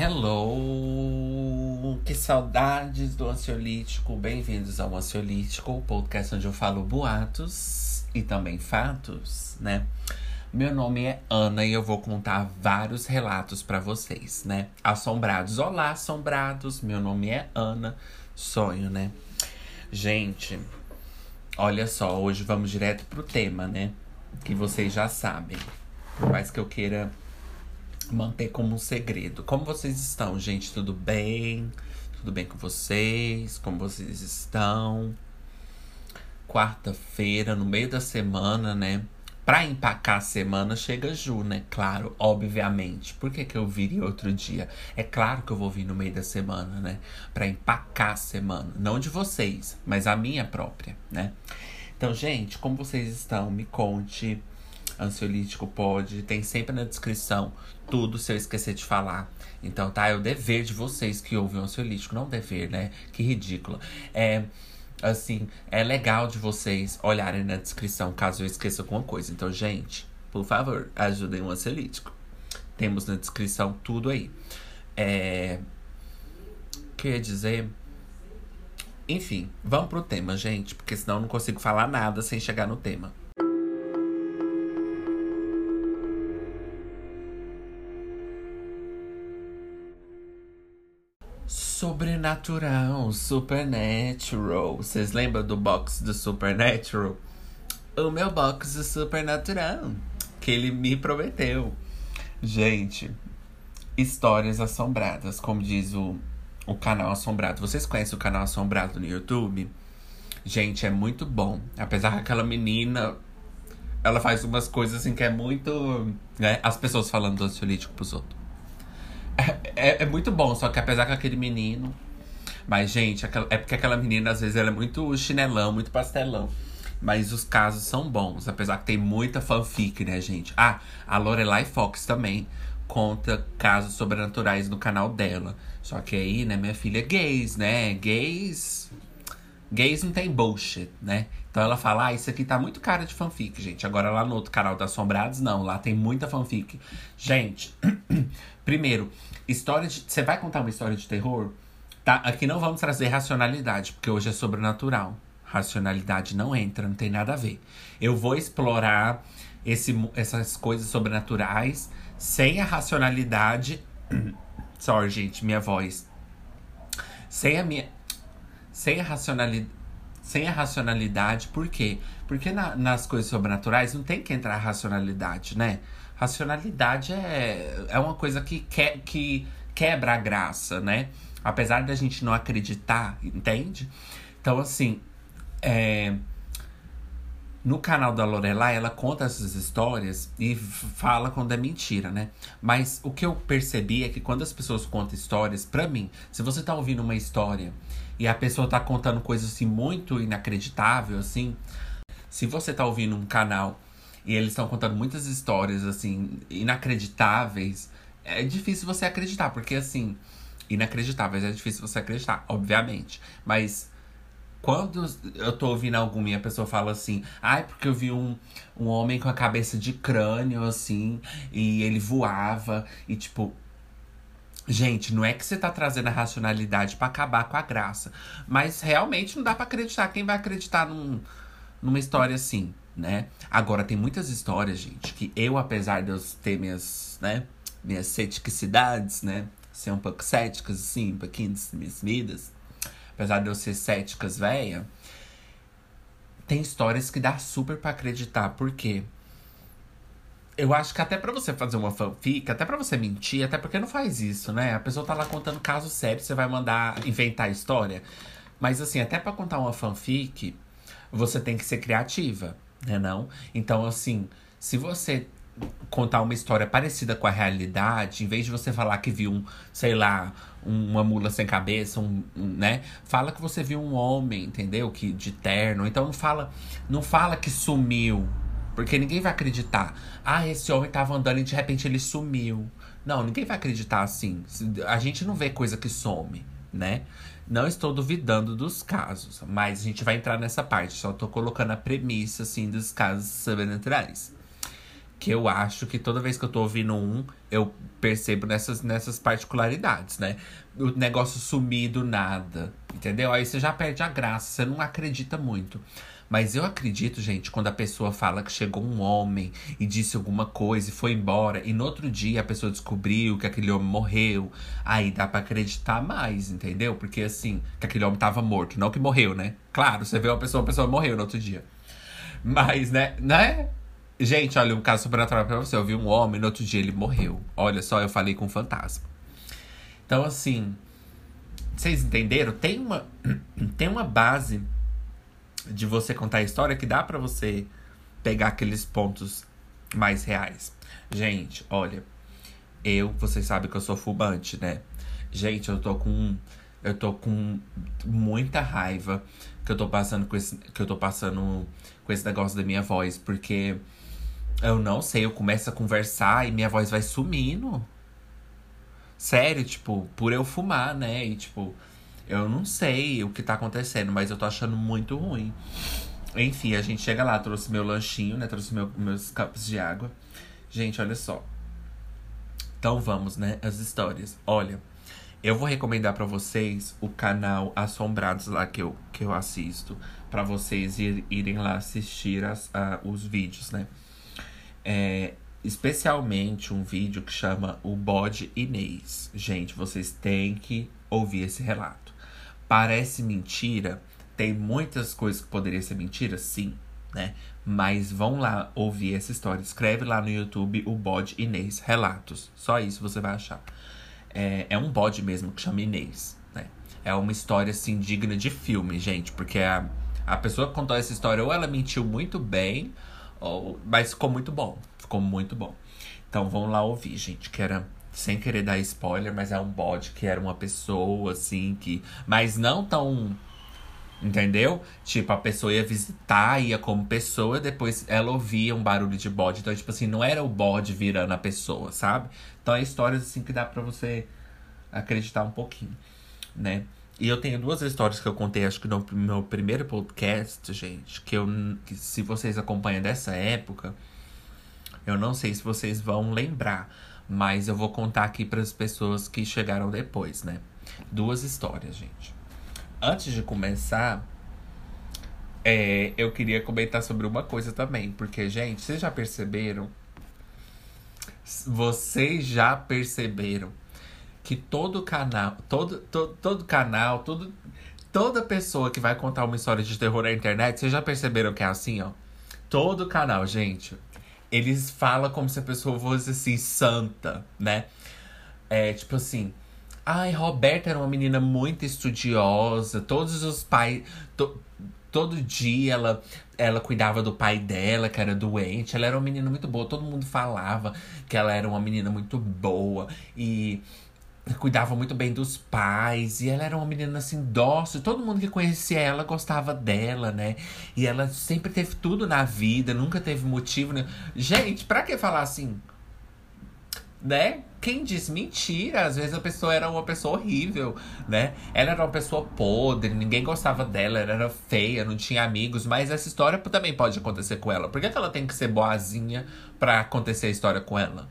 Hello! Que saudades do ansiolítico. Bem-vindos ao Ansiolítico, o podcast onde eu falo boatos e também fatos, né? Meu nome é Ana e eu vou contar vários relatos para vocês, né? Assombrados. Olá, assombrados. Meu nome é Ana. Sonho, né? Gente, olha só, hoje vamos direto pro tema, né? Que vocês já sabem. Por mais que eu queira manter como um segredo. Como vocês estão, gente? Tudo bem? Tudo bem com vocês? Como vocês estão? Quarta-feira, no meio da semana, né? Pra empacar a semana, chega Ju, né? Claro, obviamente. Por que, que eu viria outro dia? É claro que eu vou vir no meio da semana, né? Pra empacar a semana. Não de vocês, mas a minha própria, né? Então, gente, como vocês estão? Me conte. Ansiolítico pode, tem sempre na descrição tudo se eu esquecer de falar. Então, tá? É o dever de vocês que ouvem o ansiolítico, não dever, né? Que ridículo. É assim, é legal de vocês olharem na descrição caso eu esqueça alguma coisa. Então, gente, por favor, ajudem o ansiolítico. Temos na descrição tudo aí. É. Quer dizer. Enfim, vamos pro tema, gente, porque senão eu não consigo falar nada sem chegar no tema. Sobrenatural, Supernatural. Vocês lembram do box do Supernatural? O meu box do Supernatural. Que ele me prometeu. Gente, histórias assombradas, como diz o, o canal Assombrado. Vocês conhecem o canal Assombrado no YouTube? Gente, é muito bom. Apesar que aquela menina. Ela faz umas coisas assim que é muito. Né? As pessoas falando do ansiolítico pros outros. É, é, muito bom, só que apesar que aquele menino. Mas, gente, é porque aquela menina, às vezes, ela é muito chinelão, muito pastelão. Mas os casos são bons, apesar que tem muita fanfic, né, gente? Ah, a Lorelai Fox também conta casos sobrenaturais no canal dela. Só que aí, né, minha filha, gays, né? Gays. Gays não tem bullshit, né? Então ela fala, ah, isso aqui tá muito cara de fanfic, gente. Agora lá no outro canal da Assombrados, não. Lá tem muita fanfic. Gente, primeiro, história de. Você vai contar uma história de terror? Tá? Aqui não vamos trazer racionalidade, porque hoje é sobrenatural. Racionalidade não entra, não tem nada a ver. Eu vou explorar esse, essas coisas sobrenaturais sem a racionalidade. Sorry, gente, minha voz. Sem a minha. Sem a racionalidade. Sem a racionalidade, por quê? Porque na, nas coisas sobrenaturais não tem que entrar a racionalidade, né? Racionalidade é, é uma coisa que, que, que quebra a graça, né? Apesar da gente não acreditar, entende? Então, assim, é, no canal da Lorelai, ela conta essas histórias e fala quando é mentira, né? Mas o que eu percebi é que quando as pessoas contam histórias, pra mim, se você tá ouvindo uma história e a pessoa tá contando coisas assim muito inacreditável, assim, se você tá ouvindo um canal e eles estão contando muitas histórias, assim, inacreditáveis. É difícil você acreditar, porque, assim, inacreditáveis é difícil você acreditar, obviamente. Mas quando eu tô ouvindo alguma e a pessoa fala assim, ai, ah, porque eu vi um, um homem com a cabeça de crânio, assim, e ele voava, e tipo. Gente, não é que você tá trazendo a racionalidade para acabar com a graça. Mas realmente não dá para acreditar. Quem vai acreditar num, numa história assim? né? Agora, tem muitas histórias, gente, que eu, apesar de eu ter minhas, né, minhas ceticidades, né? Ser um pouco céticas, assim, um pouquinho vidas. Apesar de eu ser céticas, véia. Tem histórias que dá super para acreditar. Por quê? Eu acho que até para você fazer uma fanfic, até para você mentir, até porque não faz isso, né? A pessoa tá lá contando caso sério, você vai mandar inventar a história. Mas assim, até para contar uma fanfic, você tem que ser criativa né não? Então, assim, se você contar uma história parecida com a realidade, em vez de você falar que viu um, sei lá, uma mula sem cabeça, um, um, né? Fala que você viu um homem, entendeu? Que de terno. Então não fala, não fala que sumiu, porque ninguém vai acreditar. Ah, esse homem tava andando e de repente ele sumiu. Não, ninguém vai acreditar assim. A gente não vê coisa que some, né? Não estou duvidando dos casos, mas a gente vai entrar nessa parte. Só estou colocando a premissa, assim, dos casos sobrenaturais. que eu acho que toda vez que eu tô ouvindo um, eu percebo nessas, nessas particularidades, né? O negócio sumir do nada, entendeu? Aí você já perde a graça, você não acredita muito. Mas eu acredito, gente, quando a pessoa fala que chegou um homem e disse alguma coisa e foi embora, e no outro dia a pessoa descobriu que aquele homem morreu, aí dá para acreditar mais, entendeu? Porque assim, que aquele homem tava morto, não que morreu, né? Claro, você vê uma pessoa, a pessoa morreu no outro dia. Mas, né, né? Gente, olha, um caso sobrenatural pra você. Eu vi um homem, no outro dia ele morreu. Olha só, eu falei com um fantasma. Então, assim, vocês entenderam? Tem uma, tem uma base de você contar a história que dá para você pegar aqueles pontos mais reais. Gente, olha, eu, vocês sabem que eu sou fumante, né? Gente, eu tô com eu tô com muita raiva que eu tô passando com esse que eu tô passando com esse negócio da minha voz, porque eu não sei, eu começo a conversar e minha voz vai sumindo. Sério, tipo, por eu fumar, né? E tipo, eu não sei o que tá acontecendo, mas eu tô achando muito ruim. Enfim, a gente chega lá, trouxe meu lanchinho, né? Trouxe meu, meus copos de água. Gente, olha só. Então vamos, né? As histórias. Olha, eu vou recomendar para vocês o canal Assombrados lá que eu, que eu assisto. para vocês ir, irem lá assistir as, os vídeos, né? É, especialmente um vídeo que chama O Bode Inês. Gente, vocês têm que ouvir esse relato. Parece mentira, tem muitas coisas que poderiam ser mentira, sim, né? Mas vão lá ouvir essa história. Escreve lá no YouTube o bode Inês Relatos. Só isso você vai achar. É, é um bode mesmo que chama Inês, né? É uma história, assim, digna de filme, gente. Porque a, a pessoa que contou essa história, ou ela mentiu muito bem, ou, mas ficou muito bom. Ficou muito bom. Então vão lá ouvir, gente, que era sem querer dar spoiler, mas é um bode que era uma pessoa, assim, que. Mas não tão. Entendeu? Tipo, a pessoa ia visitar, ia como pessoa, depois ela ouvia um barulho de bode. Então, tipo assim, não era o bode virando a pessoa, sabe? Então é histórias assim que dá pra você acreditar um pouquinho, né? E eu tenho duas histórias que eu contei, acho que no meu primeiro podcast, gente, que eu que se vocês acompanham dessa época, eu não sei se vocês vão lembrar. Mas eu vou contar aqui para as pessoas que chegaram depois, né? Duas histórias, gente. Antes de começar, é, eu queria comentar sobre uma coisa também. Porque, gente, vocês já perceberam? Vocês já perceberam que todo canal, todo, todo, todo canal, todo, toda pessoa que vai contar uma história de terror na internet, vocês já perceberam que é assim, ó? Todo canal, gente eles falam como se a pessoa fosse assim, santa, né? É tipo assim. Ai, Roberta era uma menina muito estudiosa. Todos os pais. To, todo dia ela, ela cuidava do pai dela, que era doente. Ela era uma menina muito boa. Todo mundo falava que ela era uma menina muito boa. E cuidava muito bem dos pais. E ela era uma menina assim, dócil. Todo mundo que conhecia ela gostava dela, né? E ela sempre teve tudo na vida, nunca teve motivo. Né? Gente, pra que falar assim? Né? Quem diz mentira? Às vezes a pessoa era uma pessoa horrível, né? Ela era uma pessoa podre, ninguém gostava dela, ela era feia, não tinha amigos. Mas essa história também pode acontecer com ela. Por que, que ela tem que ser boazinha pra acontecer a história com ela?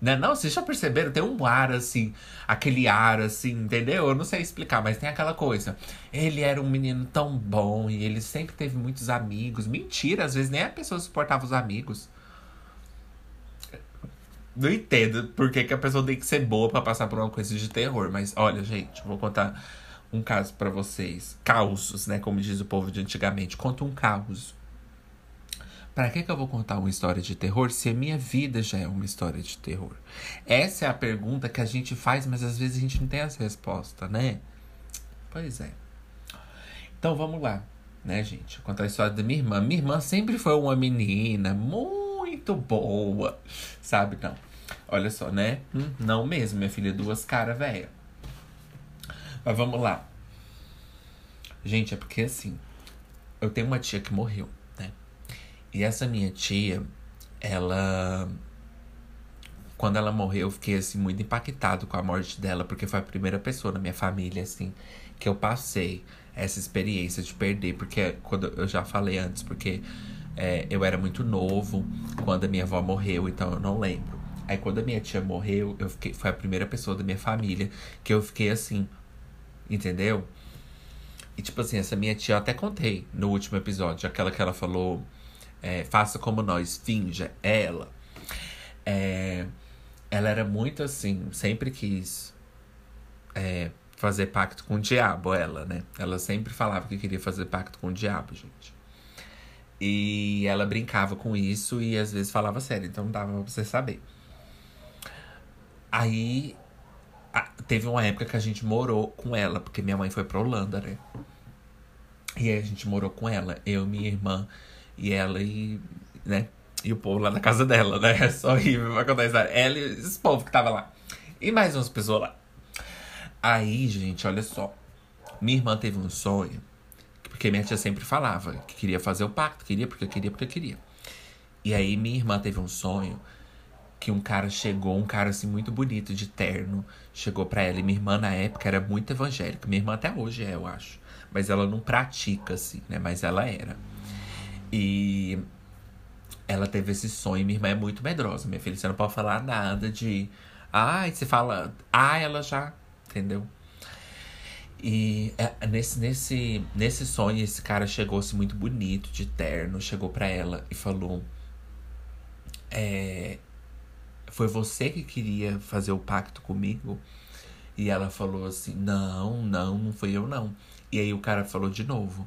Né? Não, vocês já perceberam? Tem um ar assim, aquele ar assim, entendeu? Eu não sei explicar, mas tem aquela coisa. Ele era um menino tão bom e ele sempre teve muitos amigos. Mentira, às vezes nem a pessoa suportava os amigos. Não entendo por que, que a pessoa tem que ser boa para passar por uma coisa de terror. Mas olha, gente, vou contar um caso para vocês. Causos, né? Como diz o povo de antigamente. Conta um caos. Para que, que eu vou contar uma história de terror se a minha vida já é uma história de terror? Essa é a pergunta que a gente faz, mas às vezes a gente não tem essa resposta, né? Pois é. Então vamos lá, né, gente? Vou contar a história da minha irmã. Minha irmã sempre foi uma menina muito boa, sabe? Não. Olha só, né? Hum, não mesmo, minha filha, duas caras, velha. Mas vamos lá. Gente, é porque assim, eu tenho uma tia que morreu. E essa minha tia, ela. Quando ela morreu, eu fiquei assim muito impactado com a morte dela, porque foi a primeira pessoa na minha família, assim, que eu passei essa experiência de perder, porque quando eu já falei antes, porque É, eu era muito novo quando a minha avó morreu, então eu não lembro. Aí quando a minha tia morreu, eu fiquei, foi a primeira pessoa da minha família que eu fiquei assim, entendeu? E tipo assim, essa minha tia eu até contei no último episódio, aquela que ela falou, é, faça como nós, finja, ela. É, ela era muito assim, sempre quis é, fazer pacto com o diabo, ela, né? Ela sempre falava que queria fazer pacto com o diabo, gente. E ela brincava com isso e às vezes falava sério, então não dava pra você saber. Aí a, teve uma época que a gente morou com ela, porque minha mãe foi pra Holanda, né? E aí a gente morou com ela, eu, minha irmã e ela e, né? E o povo lá na casa dela, né? É só horrível pra contar a história. Ela e esse povo que tava lá. E mais umas pessoas lá. Aí, gente, olha só. Minha irmã teve um sonho. Porque minha tia sempre falava que queria fazer o pacto. Queria porque queria, porque queria. E aí, minha irmã teve um sonho que um cara chegou, um cara assim muito bonito, de terno, chegou pra ela. E minha irmã, na época, era muito evangélica. Minha irmã até hoje é, eu acho. Mas ela não pratica, assim, né? Mas ela era. E ela teve esse sonho. Minha irmã é muito medrosa, minha filha. Você não pode falar nada de. Ai, você fala. Ah, ela já. Entendeu? E é, nesse, nesse, nesse sonho, esse cara chegou-se muito bonito, de terno, chegou pra ela e falou: é, Foi você que queria fazer o pacto comigo? E ela falou assim: Não, não, não foi eu não. E aí o cara falou de novo: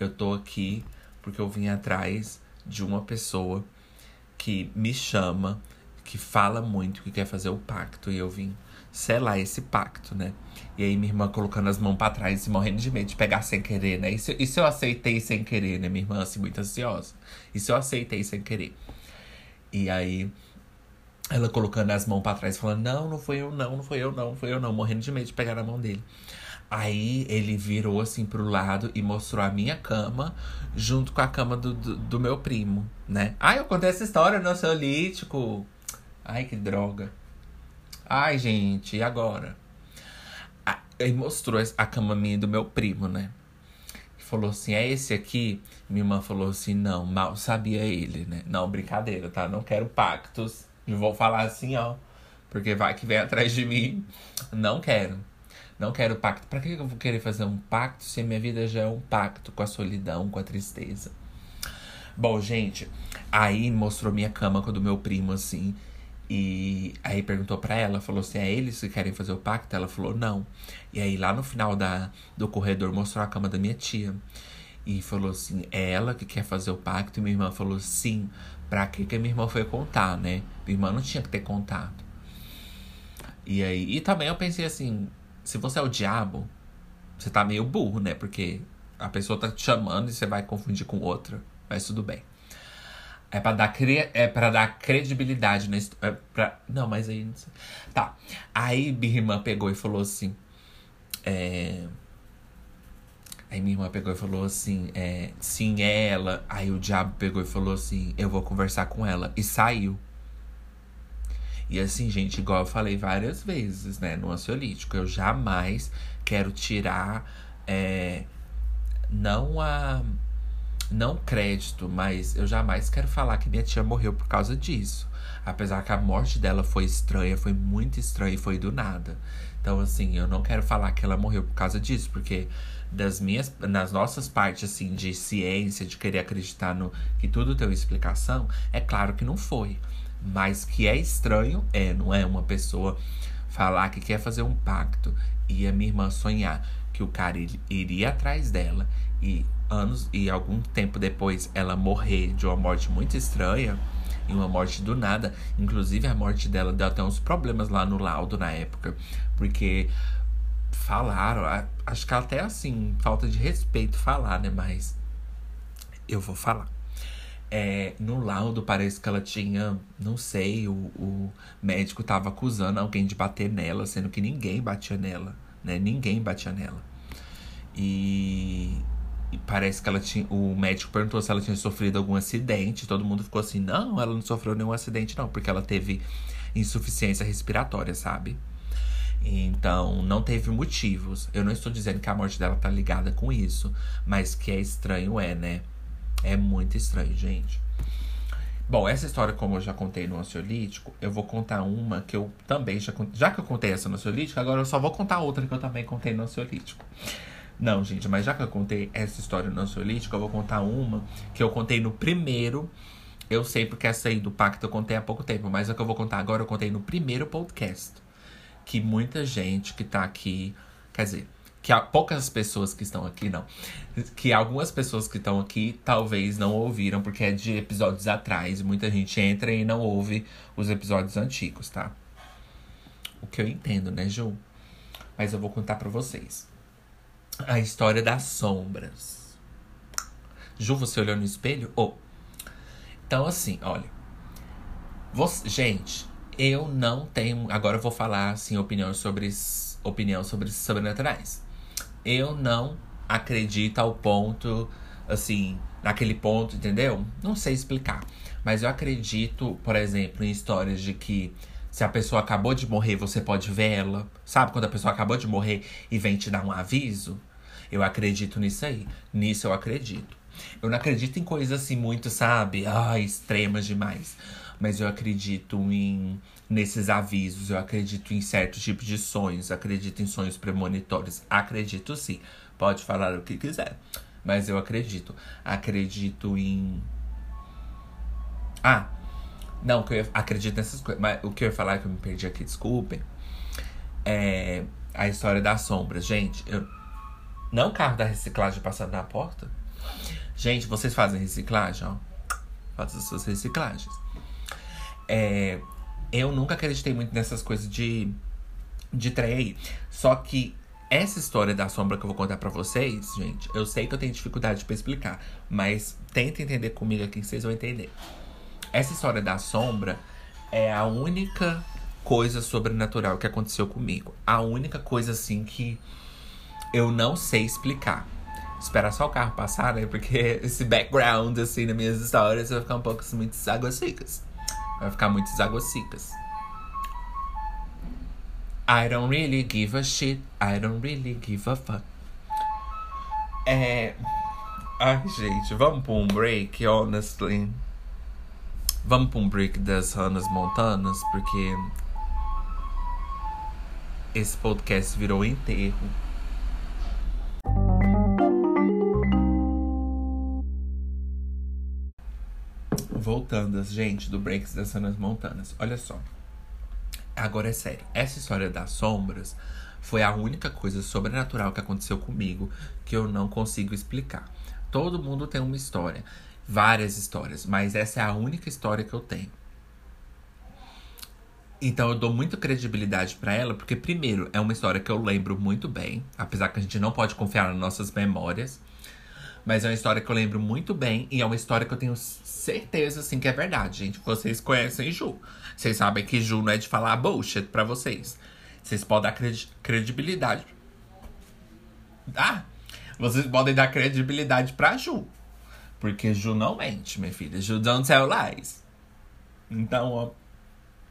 Eu tô aqui porque eu vim atrás de uma pessoa que me chama, que fala muito, que quer fazer o pacto. E eu vim selar esse pacto, né? E aí minha irmã colocando as mãos para trás e morrendo de medo de pegar sem querer, né? Isso, isso eu aceitei sem querer, né? Minha irmã, assim, muito ansiosa. Isso eu aceitei sem querer. E aí ela colocando as mãos para trás, falando: Não, não foi eu, não, não foi eu, não, não foi eu, não, morrendo de medo de pegar na mão dele. Aí ele virou assim pro lado e mostrou a minha cama junto com a cama do, do, do meu primo, né? Ai, eu contei essa história no ansiolítico. Ai, que droga. Ai, gente, e agora? Aí mostrou a cama minha do meu primo, né? Falou assim: é esse aqui? Minha irmã falou assim: não, mal sabia ele, né? Não, brincadeira, tá? Não quero pactos. Não vou falar assim, ó. Porque vai que vem atrás de mim. Não quero. Não quero pacto. Pra que eu vou querer fazer um pacto se a minha vida já é um pacto com a solidão, com a tristeza? Bom, gente, aí mostrou minha cama com a do meu primo, assim. E aí perguntou para ela, falou assim: é eles que querem fazer o pacto? Ela falou: não. E aí lá no final da, do corredor mostrou a cama da minha tia. E falou assim: é ela que quer fazer o pacto? E minha irmã falou: sim. Pra que que minha irmã foi contar, né? Minha irmã não tinha que ter contado. E aí, e também eu pensei assim: se você é o diabo, você tá meio burro, né? Porque a pessoa tá te chamando e você vai confundir com outra. Mas tudo bem. É pra dar, cre... é pra dar credibilidade na história. É pra... Não, mas aí. Não sei. Tá. Aí minha irmã pegou e falou assim. É... Aí minha irmã pegou e falou assim: é, sim, é ela. Aí o diabo pegou e falou assim: eu vou conversar com ela. E saiu. E assim, gente, igual eu falei várias vezes, né, no ansiolítico, eu jamais quero tirar é, não a não crédito, mas eu jamais quero falar que minha tia morreu por causa disso. Apesar que a morte dela foi estranha, foi muito estranha e foi do nada. Então, assim, eu não quero falar que ela morreu por causa disso, porque das minhas, nas nossas partes, assim, de ciência, de querer acreditar no que tudo tem uma explicação, é claro que não foi. Mas que é estranho, é, não é uma pessoa falar que quer fazer um pacto e a minha irmã sonhar que o cara iria atrás dela e anos e algum tempo depois ela morrer de uma morte muito estranha e uma morte do nada. Inclusive a morte dela deu até uns problemas lá no laudo na época, porque falaram, acho que até assim, falta de respeito falar, né, mas eu vou falar. É, no laudo parece que ela tinha, não sei, o, o médico tava acusando alguém de bater nela, sendo que ninguém batia nela, né? Ninguém batia nela. E, e, parece que ela tinha. O médico perguntou se ela tinha sofrido algum acidente. Todo mundo ficou assim: não, ela não sofreu nenhum acidente, não, porque ela teve insuficiência respiratória, sabe? Então, não teve motivos. Eu não estou dizendo que a morte dela tá ligada com isso, mas que é estranho é, né? É muito estranho, gente. Bom, essa história, como eu já contei no ansiolítico, eu vou contar uma que eu também já contei. Já que eu contei essa no ansiolítico, agora eu só vou contar outra que eu também contei no ansiolítico. Não, gente, mas já que eu contei essa história no ansiolítico, eu vou contar uma que eu contei no primeiro. Eu sei porque essa aí do pacto eu contei há pouco tempo, mas a que eu vou contar agora eu contei no primeiro podcast. Que muita gente que tá aqui. Quer dizer, que há poucas pessoas que estão aqui, não. Que algumas pessoas que estão aqui talvez não ouviram, porque é de episódios atrás. Muita gente entra e não ouve os episódios antigos, tá? O que eu entendo, né, Ju? Mas eu vou contar para vocês. A história das sombras. Ju, você olhou no espelho? Oh. Então, assim, olha. Você, gente, eu não tenho. Agora eu vou falar, assim, opinião sobre, opinião sobre sobrenaturais eu não acredito ao ponto, assim, naquele ponto, entendeu? Não sei explicar. Mas eu acredito, por exemplo, em histórias de que se a pessoa acabou de morrer, você pode ver ela. Sabe quando a pessoa acabou de morrer e vem te dar um aviso? Eu acredito nisso aí. Nisso eu acredito. Eu não acredito em coisas assim muito, sabe? Ah, extremas demais. Mas eu acredito em nesses avisos, eu acredito em certos tipos de sonhos, acredito em sonhos premonitórios. Acredito sim. Pode falar o que quiser. Mas eu acredito. Acredito em. Ah! Não, que eu acredito nessas coisas. Mas o que eu ia falar que eu me perdi aqui, desculpem. É a história das sombras. Gente, eu. Não o carro da reciclagem passando na porta. Gente, vocês fazem reciclagem, ó. Fazem as suas reciclagens. É, eu nunca acreditei muito nessas coisas de, de trem. Só que essa história da sombra que eu vou contar para vocês, gente, eu sei que eu tenho dificuldade para explicar, mas tenta entender comigo aqui que vocês vão entender. Essa história da sombra é a única coisa sobrenatural que aconteceu comigo. A única coisa assim que eu não sei explicar. Esperar só o carro passar, né? Porque esse background, assim, nas minhas histórias vai ficar um pouco assim, muito águas secas. Vai ficar muitas águas secas. I don't really give a shit. I don't really give a fuck. É. Ai, gente, vamos pra um break, honestly. Vamos pra um break das Ranas Montanas, porque. Esse podcast virou enterro. Voltando, gente, do Breaks das Sanas Montanas. Olha só. Agora é sério. Essa história das sombras foi a única coisa sobrenatural que aconteceu comigo que eu não consigo explicar. Todo mundo tem uma história, várias histórias, mas essa é a única história que eu tenho. Então eu dou muita credibilidade para ela, porque primeiro é uma história que eu lembro muito bem, apesar que a gente não pode confiar nas nossas memórias. Mas é uma história que eu lembro muito bem e é uma história que eu tenho certeza, assim, que é verdade, gente. Vocês conhecem Ju. Vocês sabem que Ju não é de falar bullshit pra vocês. Vocês podem dar credi credibilidade. Ah! Vocês podem dar credibilidade pra Ju. Porque Ju não mente, minha filha. Ju don't tell lies. Então, ó.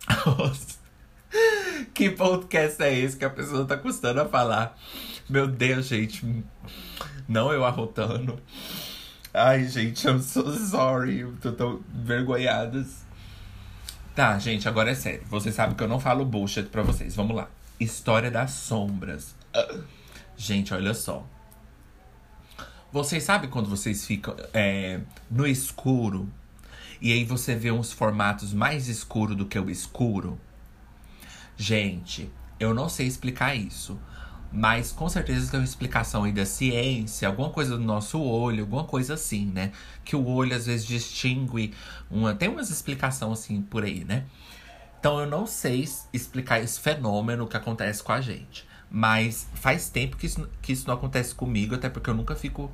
que podcast é esse que a pessoa tá custando a falar? Meu Deus, gente. Não eu arrotando. Ai, gente, I'm so sorry. tô tão vergonhadas. Tá, gente, agora é sério. Vocês sabem que eu não falo bullshit pra vocês. Vamos lá. História das sombras. Uh, gente, olha só. Vocês sabem quando vocês ficam é, no escuro e aí você vê uns formatos mais escuros do que o escuro? Gente, eu não sei explicar isso. Mas com certeza tem uma explicação aí da ciência, alguma coisa do nosso olho, alguma coisa assim, né? Que o olho às vezes distingue uma. Tem umas explicações assim por aí, né? Então eu não sei explicar esse fenômeno que acontece com a gente. Mas faz tempo que isso, que isso não acontece comigo, até porque eu nunca fico,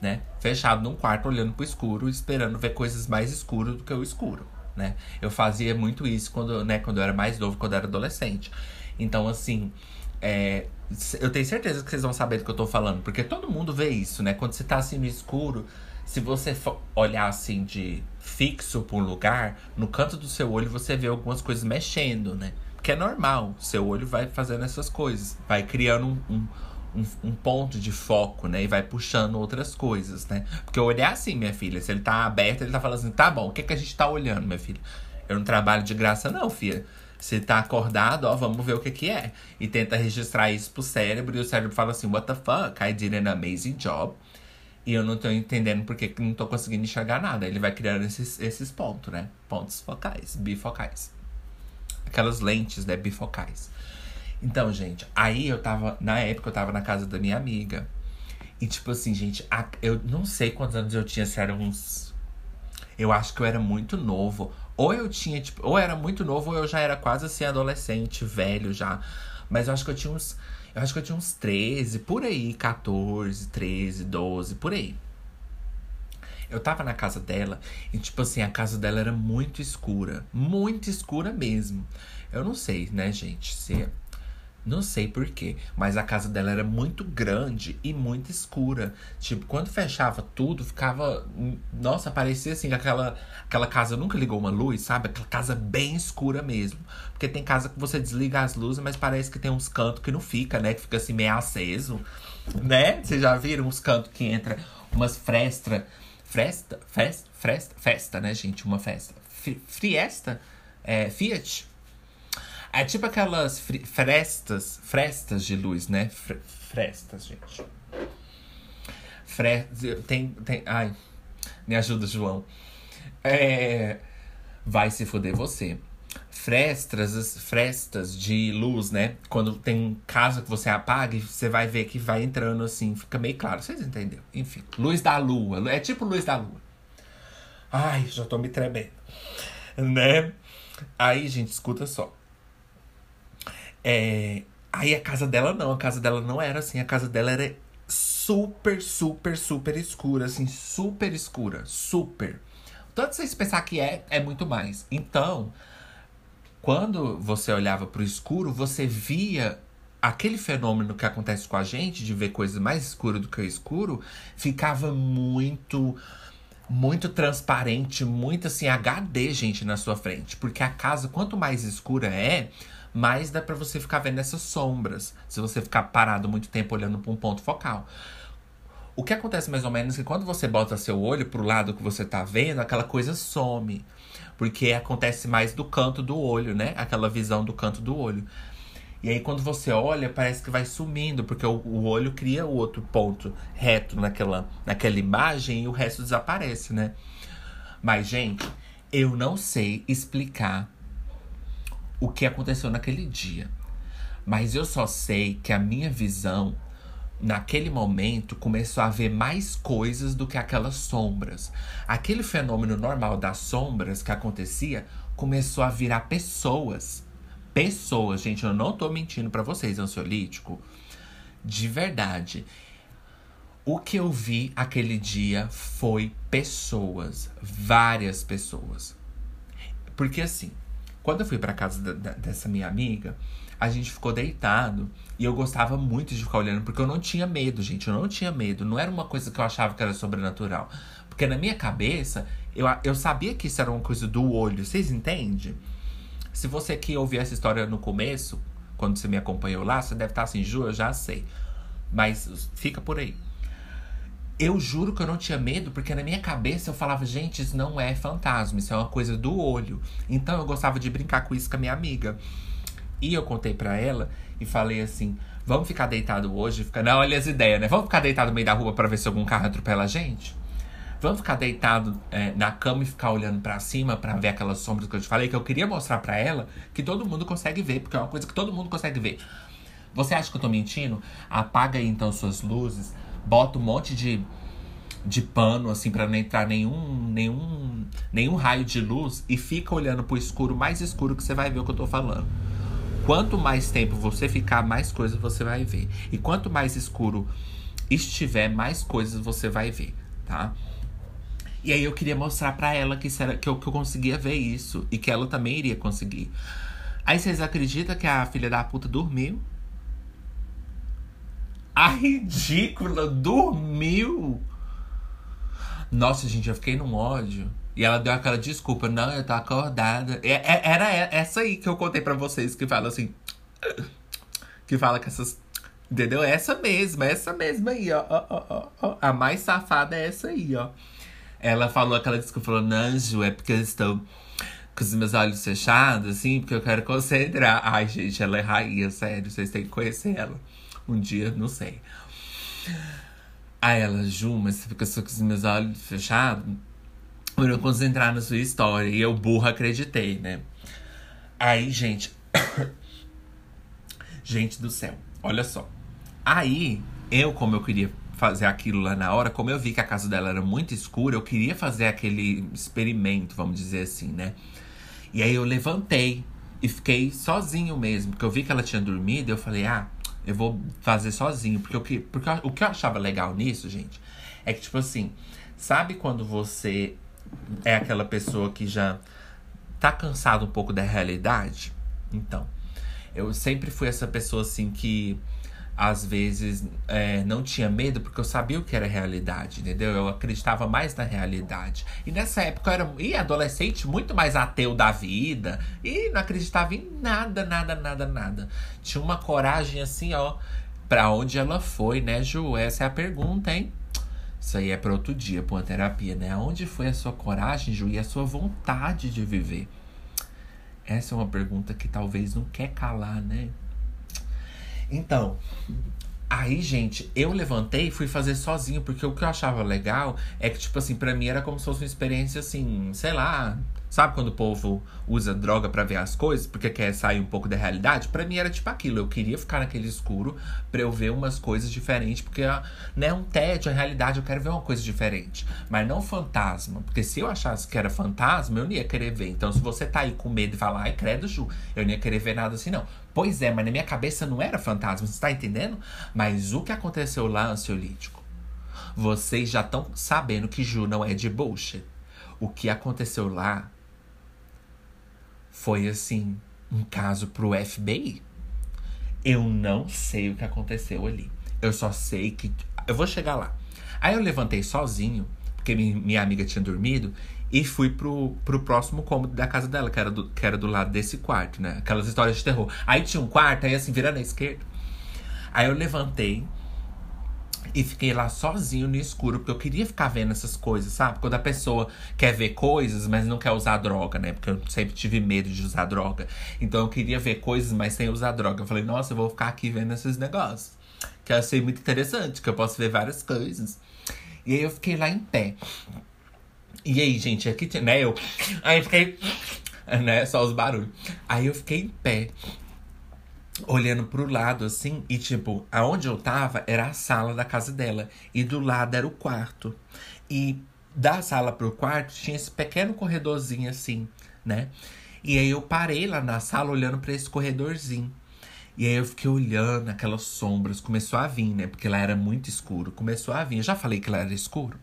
né, fechado num quarto olhando pro escuro, esperando ver coisas mais escuras do que o escuro, né? Eu fazia muito isso quando, né, quando eu era mais novo, quando eu era adolescente. Então, assim, é, eu tenho certeza que vocês vão saber do que eu tô falando, porque todo mundo vê isso, né? Quando você tá assim no escuro, se você olhar assim de fixo um lugar, no canto do seu olho você vê algumas coisas mexendo, né? Porque é normal, seu olho vai fazendo essas coisas, vai criando um, um, um, ponto de foco, né? E vai puxando outras coisas, né? Porque o olho é assim, minha filha. Se ele tá aberto, ele tá falando assim, tá bom, o que, é que a gente tá olhando, minha filha? Eu não trabalho de graça, não, filha. Você tá acordado, ó, vamos ver o que que é. E tenta registrar isso pro cérebro, e o cérebro fala assim, what the fuck, I did an amazing job. E eu não tô entendendo porque não tô conseguindo enxergar nada. Ele vai criando esses, esses pontos, né? Pontos focais, bifocais. Aquelas lentes, né, bifocais. Então, gente, aí eu tava. Na época eu tava na casa da minha amiga. E tipo assim, gente, eu não sei quantos anos eu tinha, se eram uns. Eu acho que eu era muito novo. Ou eu tinha, tipo, ou era muito novo, ou eu já era quase assim, adolescente, velho já. Mas eu acho que eu tinha uns. Eu acho que eu tinha uns 13, por aí, 14, 13, 12, por aí. Eu tava na casa dela e, tipo assim, a casa dela era muito escura. Muito escura mesmo. Eu não sei, né, gente, se não sei porquê, mas a casa dela era muito grande e muito escura. Tipo, quando fechava tudo, ficava. Nossa, parecia assim, aquela, aquela casa nunca ligou uma luz, sabe? Aquela casa bem escura mesmo. Porque tem casa que você desliga as luzes, mas parece que tem uns cantos que não fica, né? Que fica assim meio aceso. Né? Vocês já viram uns cantos que entra umas frestra. Fresta? Festa? Fresta? Festa, né, gente? Uma festa. Friesta? É, Fiat? É tipo aquelas frestas, frestas de luz, né? frestas, gente. Fre tem, tem. Ai, me ajuda, João. É, vai se foder você. Frestas, frestas de luz, né? Quando tem casa que você apaga, você vai ver que vai entrando assim, fica meio claro. Vocês entenderam? Enfim, luz da lua. É tipo luz da lua. Ai, já tô me tremendo. Né? Aí, gente, escuta só. É, aí a casa dela não, a casa dela não era assim, a casa dela era super, super, super escura, assim, super escura, super. Tanto vocês pensar que é, é muito mais. Então, quando você olhava para o escuro, você via aquele fenômeno que acontece com a gente de ver coisas mais escuras do que o escuro, ficava muito muito transparente, muito assim HD, gente, na sua frente, porque a casa quanto mais escura é, mais dá para você ficar vendo essas sombras, se você ficar parado muito tempo olhando para um ponto focal. O que acontece mais ou menos é que quando você bota seu olho pro lado que você tá vendo, aquela coisa some. Porque acontece mais do canto do olho, né? Aquela visão do canto do olho. E aí, quando você olha, parece que vai sumindo, porque o, o olho cria o outro ponto reto naquela, naquela imagem e o resto desaparece, né? Mas, gente, eu não sei explicar o que aconteceu naquele dia. Mas eu só sei que a minha visão, naquele momento, começou a ver mais coisas do que aquelas sombras. Aquele fenômeno normal das sombras que acontecia começou a virar pessoas. Pessoas, gente, eu não tô mentindo para vocês, ansiolítico. De verdade. O que eu vi aquele dia foi pessoas, várias pessoas. Porque assim, quando eu fui para casa da, da, dessa minha amiga, a gente ficou deitado e eu gostava muito de ficar olhando, porque eu não tinha medo, gente. Eu não tinha medo. Não era uma coisa que eu achava que era sobrenatural. Porque na minha cabeça, eu, eu sabia que isso era uma coisa do olho. Vocês entendem? Se você que ouviu essa história no começo, quando você me acompanhou lá, você deve estar assim, Ju, eu já sei. Mas fica por aí. Eu juro que eu não tinha medo, porque na minha cabeça eu falava, gente, isso não é fantasma, isso é uma coisa do olho. Então eu gostava de brincar com isso com a minha amiga. E eu contei para ela e falei assim: vamos ficar deitado hoje? Fica... Não, olha as ideias, né? Vamos ficar deitado no meio da rua para ver se algum carro atropela a gente? Vamos ficar deitado é, na cama e ficar olhando para cima para ver aquelas sombras que eu te falei, que eu queria mostrar para ela que todo mundo consegue ver, porque é uma coisa que todo mundo consegue ver. Você acha que eu tô mentindo? Apaga aí então suas luzes bota um monte de, de pano, assim, para não entrar nenhum, nenhum, nenhum raio de luz e fica olhando pro escuro mais escuro que você vai ver o que eu tô falando. Quanto mais tempo você ficar, mais coisas você vai ver. E quanto mais escuro estiver, mais coisas você vai ver, tá? E aí eu queria mostrar para ela que, era, que, eu, que eu conseguia ver isso e que ela também iria conseguir. Aí vocês acreditam que a filha da puta dormiu? A ridícula dormiu. Nossa, gente, eu fiquei num ódio. E ela deu aquela desculpa, não, eu tô acordada. É, é, era essa aí que eu contei para vocês, que fala assim. Que fala com essas, Entendeu? Essa mesma, essa mesma aí, ó, ó, ó, ó. A mais safada é essa aí, ó. Ela falou aquela desculpa, falou, Nanjo, é porque eu estou com os meus olhos fechados, assim, porque eu quero concentrar. Ai, gente, ela é rainha, sério, vocês têm que conhecer ela. Um dia, não sei. Aí ela, Ju, mas você fica só com os meus olhos fechados? Pra eu concentrar na sua história. E eu, burra, acreditei, né? Aí, gente. gente do céu, olha só. Aí, eu, como eu queria fazer aquilo lá na hora, como eu vi que a casa dela era muito escura, eu queria fazer aquele experimento, vamos dizer assim, né? E aí eu levantei e fiquei sozinho mesmo, porque eu vi que ela tinha dormido, eu falei, ah, eu vou fazer sozinho, porque o que, porque o que eu achava legal nisso, gente, é que tipo assim, sabe quando você é aquela pessoa que já tá cansado um pouco da realidade? Então, eu sempre fui essa pessoa assim que às vezes é, não tinha medo porque eu sabia o que era realidade, entendeu? Eu acreditava mais na realidade. E nessa época eu era e adolescente muito mais ateu da vida e não acreditava em nada, nada, nada, nada. Tinha uma coragem assim, ó, para onde ela foi, né, Ju? Essa é a pergunta, hein? Isso aí é para outro dia, pra uma terapia, né? Aonde foi a sua coragem, Ju, e a sua vontade de viver? Essa é uma pergunta que talvez não quer calar, né? Então, Aí, gente, eu levantei e fui fazer sozinho, porque o que eu achava legal é que, tipo assim, pra mim era como se fosse uma experiência assim, sei lá. Sabe quando o povo usa droga para ver as coisas, porque quer sair um pouco da realidade? Pra mim era tipo aquilo. Eu queria ficar naquele escuro pra eu ver umas coisas diferentes, porque né, um tédio, a realidade, eu quero ver uma coisa diferente. Mas não fantasma. Porque se eu achasse que era fantasma, eu não ia querer ver. Então, se você tá aí com medo e falar, ai, credo, Ju, eu não ia querer ver nada assim, não. Pois é, mas na minha cabeça não era fantasma, você tá entendendo? Mas o que aconteceu lá, ansiolítico? Vocês já estão sabendo que Ju não é de bullshit. O que aconteceu lá foi assim, um caso pro FBI. Eu não sei o que aconteceu ali. Eu só sei que. Eu vou chegar lá. Aí eu levantei sozinho, porque minha amiga tinha dormido, e fui pro, pro próximo cômodo da casa dela, que era, do, que era do lado desse quarto, né? Aquelas histórias de terror. Aí tinha um quarto, aí assim, virando à esquerda. Aí eu levantei e fiquei lá sozinho no escuro, porque eu queria ficar vendo essas coisas, sabe? Quando a pessoa quer ver coisas, mas não quer usar droga, né? Porque eu sempre tive medo de usar droga. Então eu queria ver coisas, mas sem usar droga. Eu falei, nossa, eu vou ficar aqui vendo esses negócios. Que eu achei muito interessante, que eu posso ver várias coisas. E aí eu fiquei lá em pé. E aí, gente, aqui, né? Eu. Aí eu fiquei. Né? Só os barulhos. Aí eu fiquei em pé, olhando pro lado assim, e tipo, aonde eu tava era a sala da casa dela. E do lado era o quarto. E da sala pro quarto tinha esse pequeno corredorzinho assim, né? E aí eu parei lá na sala olhando para esse corredorzinho. E aí eu fiquei olhando aquelas sombras, começou a vir, né? Porque lá era muito escuro. Começou a vir. Eu já falei que lá era escuro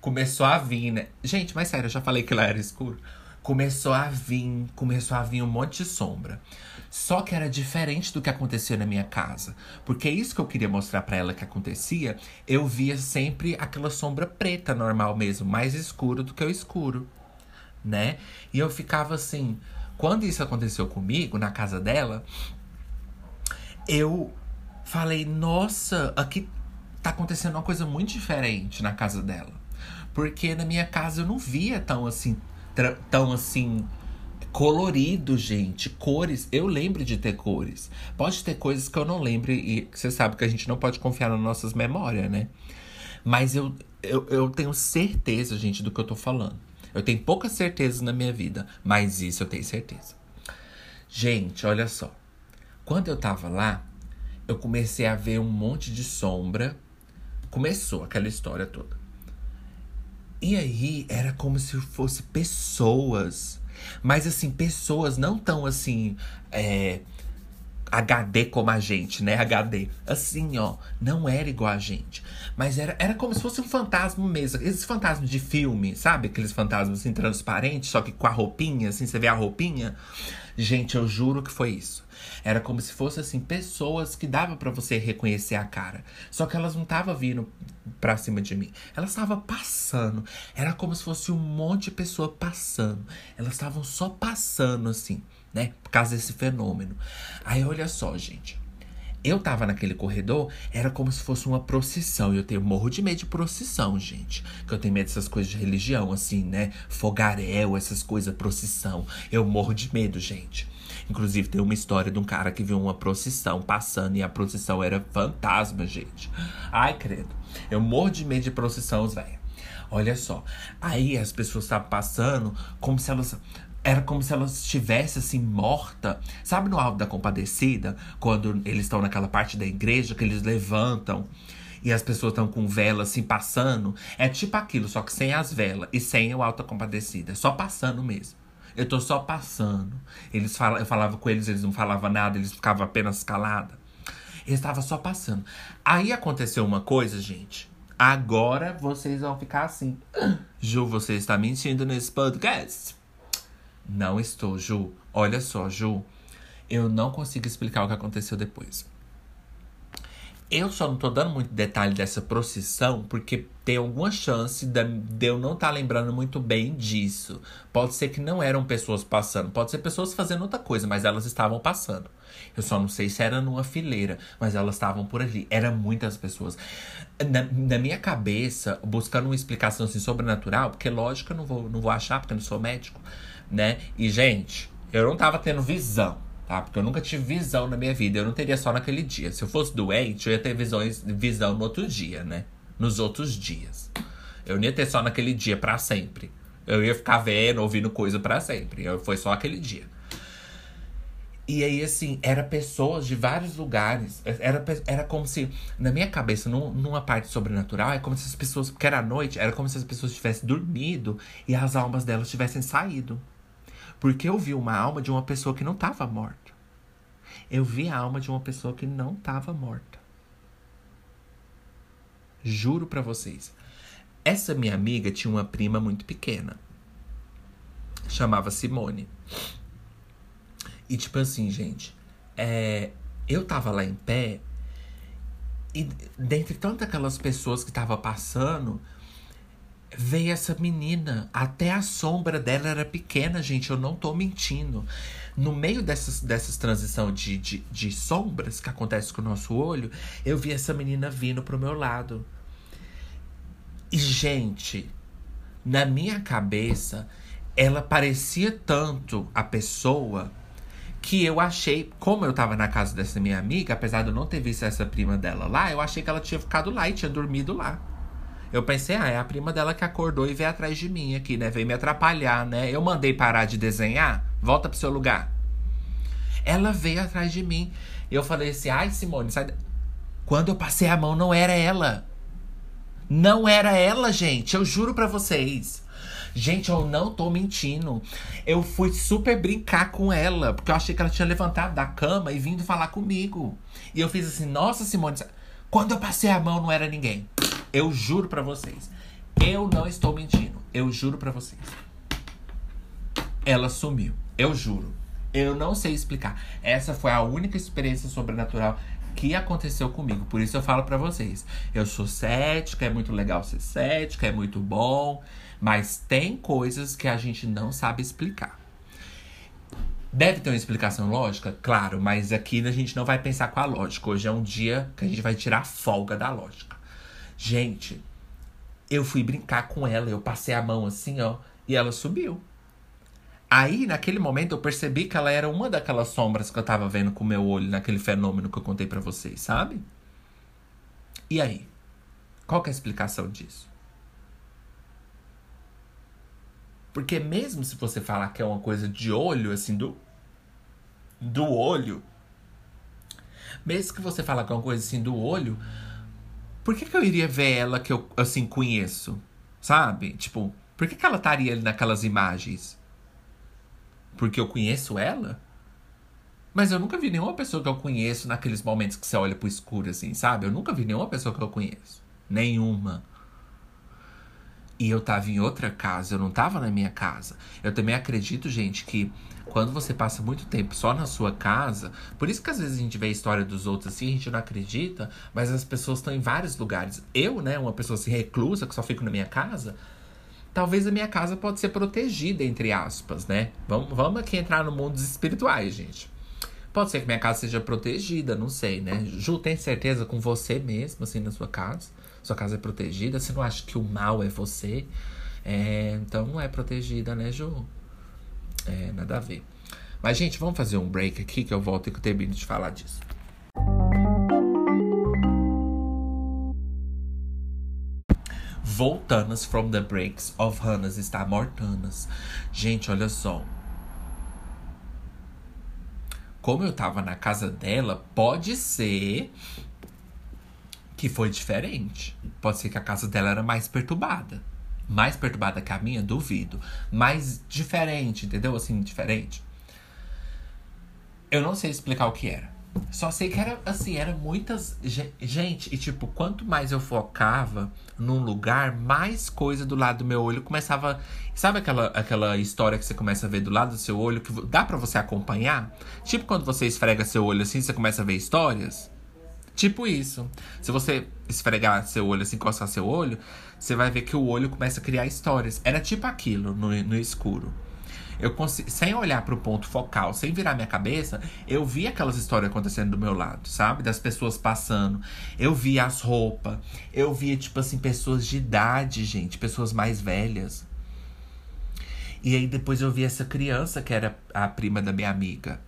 começou a vir, né? Gente, mas sério, eu já falei que lá era escuro. Começou a vir, começou a vir um monte de sombra. Só que era diferente do que acontecia na minha casa. Porque é isso que eu queria mostrar para ela que acontecia. Eu via sempre aquela sombra preta normal mesmo, mais escuro do que o escuro, né? E eu ficava assim, quando isso aconteceu comigo na casa dela, eu falei, nossa, aqui tá acontecendo uma coisa muito diferente na casa dela. Porque na minha casa eu não via tão assim, tão assim colorido, gente, cores. Eu lembro de ter cores. Pode ter coisas que eu não lembro e você sabe que a gente não pode confiar nas nossas memórias, né? Mas eu, eu, eu tenho certeza, gente, do que eu tô falando. Eu tenho poucas certezas na minha vida, mas isso eu tenho certeza. Gente, olha só. Quando eu tava lá, eu comecei a ver um monte de sombra. Começou aquela história toda. E aí era como se fosse pessoas. Mas assim, pessoas não tão assim. É, HD como a gente, né? HD. Assim, ó. Não era igual a gente. Mas era, era como se fosse um fantasma mesmo. Esses fantasmas de filme, sabe? Aqueles fantasmas assim transparentes, só que com a roupinha, assim, você vê a roupinha. Gente, eu juro que foi isso. Era como se fosse assim pessoas que dava para você reconhecer a cara. Só que elas não estavam vindo pra cima de mim. Elas estavam passando. Era como se fosse um monte de pessoa passando. Elas estavam só passando assim, né? Por causa desse fenômeno. Aí olha só, gente. Eu tava naquele corredor, era como se fosse uma procissão. E eu tenho morro de medo de procissão, gente. Que eu tenho medo dessas coisas de religião, assim, né? Fogaréu, essas coisas, procissão. Eu morro de medo, gente. Inclusive, tem uma história de um cara que viu uma procissão passando e a procissão era fantasma, gente. Ai, credo. Eu morro de medo de procissão, velho. Olha só. Aí as pessoas estavam passando como se elas era como se ela estivesse assim morta. Sabe no alto da compadecida, quando eles estão naquela parte da igreja que eles levantam e as pessoas estão com vela assim passando? É tipo aquilo, só que sem as velas e sem o alto da compadecida, só passando mesmo. Eu tô só passando. Eles falam, eu falava com eles, eles não falavam nada, eles ficavam apenas calados. Eles estavam só passando. Aí aconteceu uma coisa, gente. Agora vocês vão ficar assim. Ju, você está mentindo nesse podcast. Não estou, Ju. Olha só, Ju. Eu não consigo explicar o que aconteceu depois. Eu só não tô dando muito detalhe dessa procissão porque tem alguma chance de, eu não estar tá lembrando muito bem disso. Pode ser que não eram pessoas passando, pode ser pessoas fazendo outra coisa, mas elas estavam passando. Eu só não sei se era numa fileira, mas elas estavam por ali. Eram muitas pessoas. Na, na, minha cabeça, buscando uma explicação assim, sobrenatural, porque lógico eu não vou, não vou achar, porque eu não sou médico né? E, gente, eu não tava tendo visão, tá? Porque eu nunca tive visão na minha vida. Eu não teria só naquele dia. Se eu fosse doente, eu ia ter visões, visão no outro dia, né? Nos outros dias. Eu não ia ter só naquele dia para sempre. Eu ia ficar vendo, ouvindo coisa para sempre. Eu, foi só aquele dia. E aí, assim, era pessoas de vários lugares. Era, era como se, na minha cabeça, num, numa parte sobrenatural, é como se as pessoas, porque era noite, era como se as pessoas tivessem dormido e as almas delas tivessem saído. Porque eu vi uma alma de uma pessoa que não estava morta. Eu vi a alma de uma pessoa que não estava morta. Juro para vocês. Essa minha amiga tinha uma prima muito pequena. Chamava Simone. E tipo assim, gente, é, eu tava lá em pé e dentre tantas aquelas pessoas que tava passando, veio essa menina. Até a sombra dela era pequena, gente. Eu não tô mentindo. No meio dessas, dessas transição de, de, de sombras que acontece com o nosso olho, eu vi essa menina vindo pro meu lado. E, gente, na minha cabeça, ela parecia tanto a pessoa que eu achei, como eu tava na casa dessa minha amiga, apesar de eu não ter visto essa prima dela lá, eu achei que ela tinha ficado lá e tinha dormido lá. Eu pensei, ah, é a prima dela que acordou e veio atrás de mim aqui, né? Veio me atrapalhar, né? Eu mandei parar de desenhar, volta pro seu lugar. Ela veio atrás de mim. Eu falei assim, ai, Simone, sai. Quando eu passei a mão, não era ela. Não era ela, gente. Eu juro para vocês. Gente, eu não tô mentindo. Eu fui super brincar com ela, porque eu achei que ela tinha levantado da cama e vindo falar comigo. E eu fiz assim, nossa, Simone, quando eu passei a mão não era ninguém. Eu juro para vocês. Eu não estou mentindo. Eu juro para vocês. Ela sumiu. Eu juro. Eu não sei explicar. Essa foi a única experiência sobrenatural que aconteceu comigo. Por isso eu falo para vocês. Eu sou cética, é muito legal ser cética, é muito bom. Mas tem coisas que a gente não sabe explicar. Deve ter uma explicação lógica? Claro, mas aqui a gente não vai pensar com a lógica. Hoje é um dia que a gente vai tirar folga da lógica. Gente, eu fui brincar com ela, eu passei a mão assim, ó, e ela subiu. Aí, naquele momento, eu percebi que ela era uma daquelas sombras que eu tava vendo com o meu olho naquele fenômeno que eu contei para vocês, sabe? E aí? Qual que é a explicação disso? Porque mesmo se você falar que é uma coisa de olho, assim, do, do olho, mesmo que você falar que é uma coisa assim do olho, por que, que eu iria ver ela que eu, assim, conheço? Sabe? Tipo, por que, que ela estaria ali naquelas imagens? Porque eu conheço ela? Mas eu nunca vi nenhuma pessoa que eu conheço naqueles momentos que você olha pro escuro, assim, sabe? Eu nunca vi nenhuma pessoa que eu conheço. Nenhuma. E eu tava em outra casa, eu não tava na minha casa. Eu também acredito, gente, que quando você passa muito tempo só na sua casa, por isso que às vezes a gente vê a história dos outros assim, a gente não acredita, mas as pessoas estão em vários lugares. Eu, né, uma pessoa assim reclusa, que só fico na minha casa, talvez a minha casa pode ser protegida, entre aspas, né? Vamos, vamos aqui entrar no mundo espirituais, gente. Pode ser que minha casa seja protegida, não sei, né? Ju, tem certeza com você mesmo, assim, na sua casa? Sua casa é protegida? Você não acha que o mal é você? É, então não é protegida, né, Ju? É, nada a ver. Mas, gente, vamos fazer um break aqui que eu volto e que eu termino de falar disso. Voltanas from the breaks of Hannah's está mortanas. Gente, olha só. Como eu tava na casa dela, pode ser que foi diferente. Pode ser que a casa dela era mais perturbada. Mais perturbada que a minha, duvido. Mais diferente, entendeu? Assim, diferente. Eu não sei explicar o que era. Só sei que era assim, era muitas. Gente, e tipo, quanto mais eu focava num lugar, mais coisa do lado do meu olho começava. Sabe aquela, aquela história que você começa a ver do lado do seu olho que dá para você acompanhar? Tipo quando você esfrega seu olho assim, você começa a ver histórias? Tipo isso. Se você esfregar seu olho assim, encostar seu olho, você vai ver que o olho começa a criar histórias. Era tipo aquilo no, no escuro. Eu sem olhar para o ponto focal, sem virar minha cabeça, eu vi aquelas histórias acontecendo do meu lado, sabe? Das pessoas passando. Eu via as roupas. Eu via, tipo assim, pessoas de idade, gente, pessoas mais velhas. E aí depois eu vi essa criança que era a prima da minha amiga.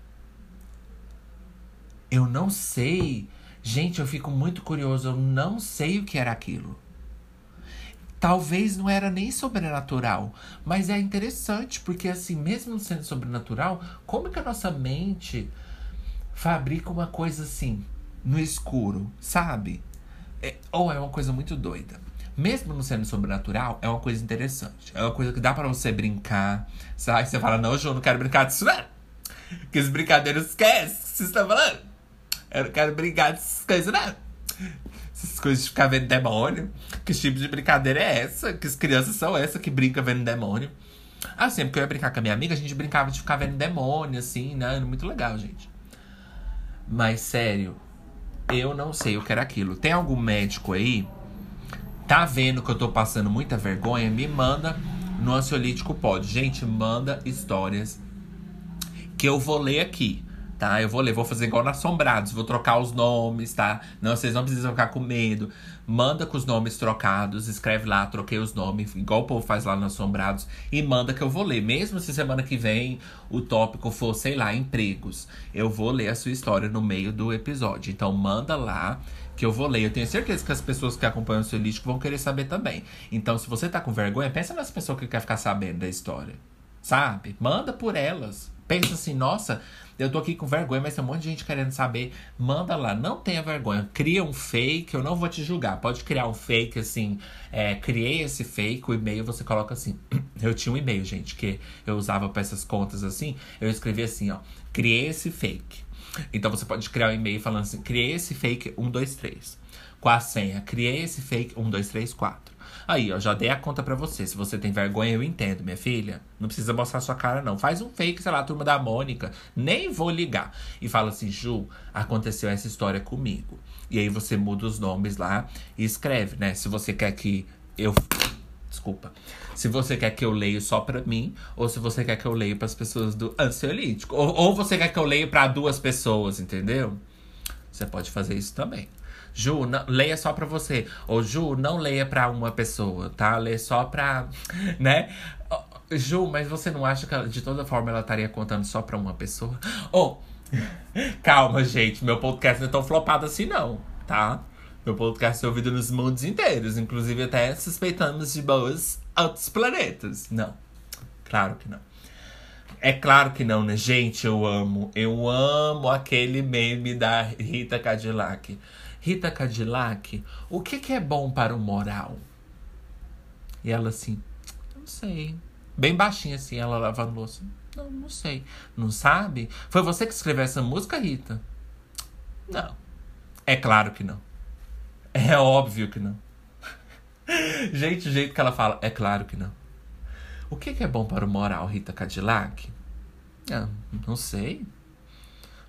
Eu não sei. Gente, eu fico muito curioso. Eu não sei o que era aquilo. Talvez não era nem sobrenatural, mas é interessante porque assim, mesmo sendo sobrenatural, como que a nossa mente fabrica uma coisa assim no escuro, sabe? É, ou é uma coisa muito doida. Mesmo não sendo sobrenatural, é uma coisa interessante. É uma coisa que dá para você brincar, sabe? Você fala, não, João, não quero brincar disso, não. Que os brincadeiros esquece, que você está falando. Eu não quero brincar dessas coisas, não essas coisas de ficar vendo demônio. Que tipo de brincadeira é essa? Que as crianças são essa que brinca vendo demônio? Ah, sempre que eu ia brincar com a minha amiga, a gente brincava de ficar vendo demônio, assim, né? Muito legal, gente. Mas sério, eu não sei o que era aquilo. Tem algum médico aí? Tá vendo que eu tô passando muita vergonha? Me manda no Ansiolítico Pode. Gente, manda histórias que eu vou ler aqui tá? Eu vou ler, vou fazer igual na Assombrados, vou trocar os nomes, tá? Não, vocês não precisam ficar com medo. Manda com os nomes trocados, escreve lá, troquei os nomes, igual o povo faz lá no Assombrados, e manda que eu vou ler. Mesmo se semana que vem o tópico for, sei lá, empregos, eu vou ler a sua história no meio do episódio. Então manda lá que eu vou ler. Eu tenho certeza que as pessoas que acompanham o seu lixo vão querer saber também. Então, se você tá com vergonha, pensa nas pessoas que quer ficar sabendo da história. Sabe? Manda por elas. Pensa assim, nossa, eu tô aqui com vergonha, mas tem um monte de gente querendo saber. Manda lá, não tenha vergonha. Cria um fake, eu não vou te julgar. Pode criar um fake assim. É, criei esse fake, o e-mail você coloca assim. Eu tinha um e-mail, gente, que eu usava para essas contas assim. Eu escrevi assim, ó. Criei esse fake. Então você pode criar um e-mail falando assim: criei esse fake 123. Com a senha, criei esse fake 1234. Aí, ó, já dei a conta para você. Se você tem vergonha, eu entendo, minha filha. Não precisa mostrar sua cara, não. Faz um fake, sei lá, turma da Mônica. Nem vou ligar. E fala assim, Ju, aconteceu essa história comigo. E aí você muda os nomes lá e escreve, né? Se você quer que eu. Desculpa. Se você quer que eu leia só pra mim, ou se você quer que eu leia para as pessoas do ansiolítico. Ou, ou você quer que eu leia para duas pessoas, entendeu? Você pode fazer isso também. Ju, não, leia só pra você. Ou Ju, não leia pra uma pessoa, tá? Lê só pra. né? Ju, mas você não acha que de toda forma ela estaria contando só pra uma pessoa? Oh, calma, gente. Meu podcast não é tão flopado assim, não, tá? Meu podcast é ouvido nos mundos inteiros, inclusive até suspeitamos de boas outros planetas. Não, claro que não. É claro que não, né? Gente, eu amo. Eu amo aquele meme da Rita Cadillac. Rita Cadillac, o que, que é bom para o moral? E ela assim, não sei. Bem baixinha assim, ela lavando louça. Não, não sei. Não sabe? Foi você que escreveu essa música, Rita? Não. É claro que não. É óbvio que não. Gente, o jeito que ela fala, é claro que não. O que, que é bom para o moral, Rita Cadillac? Ah, não sei.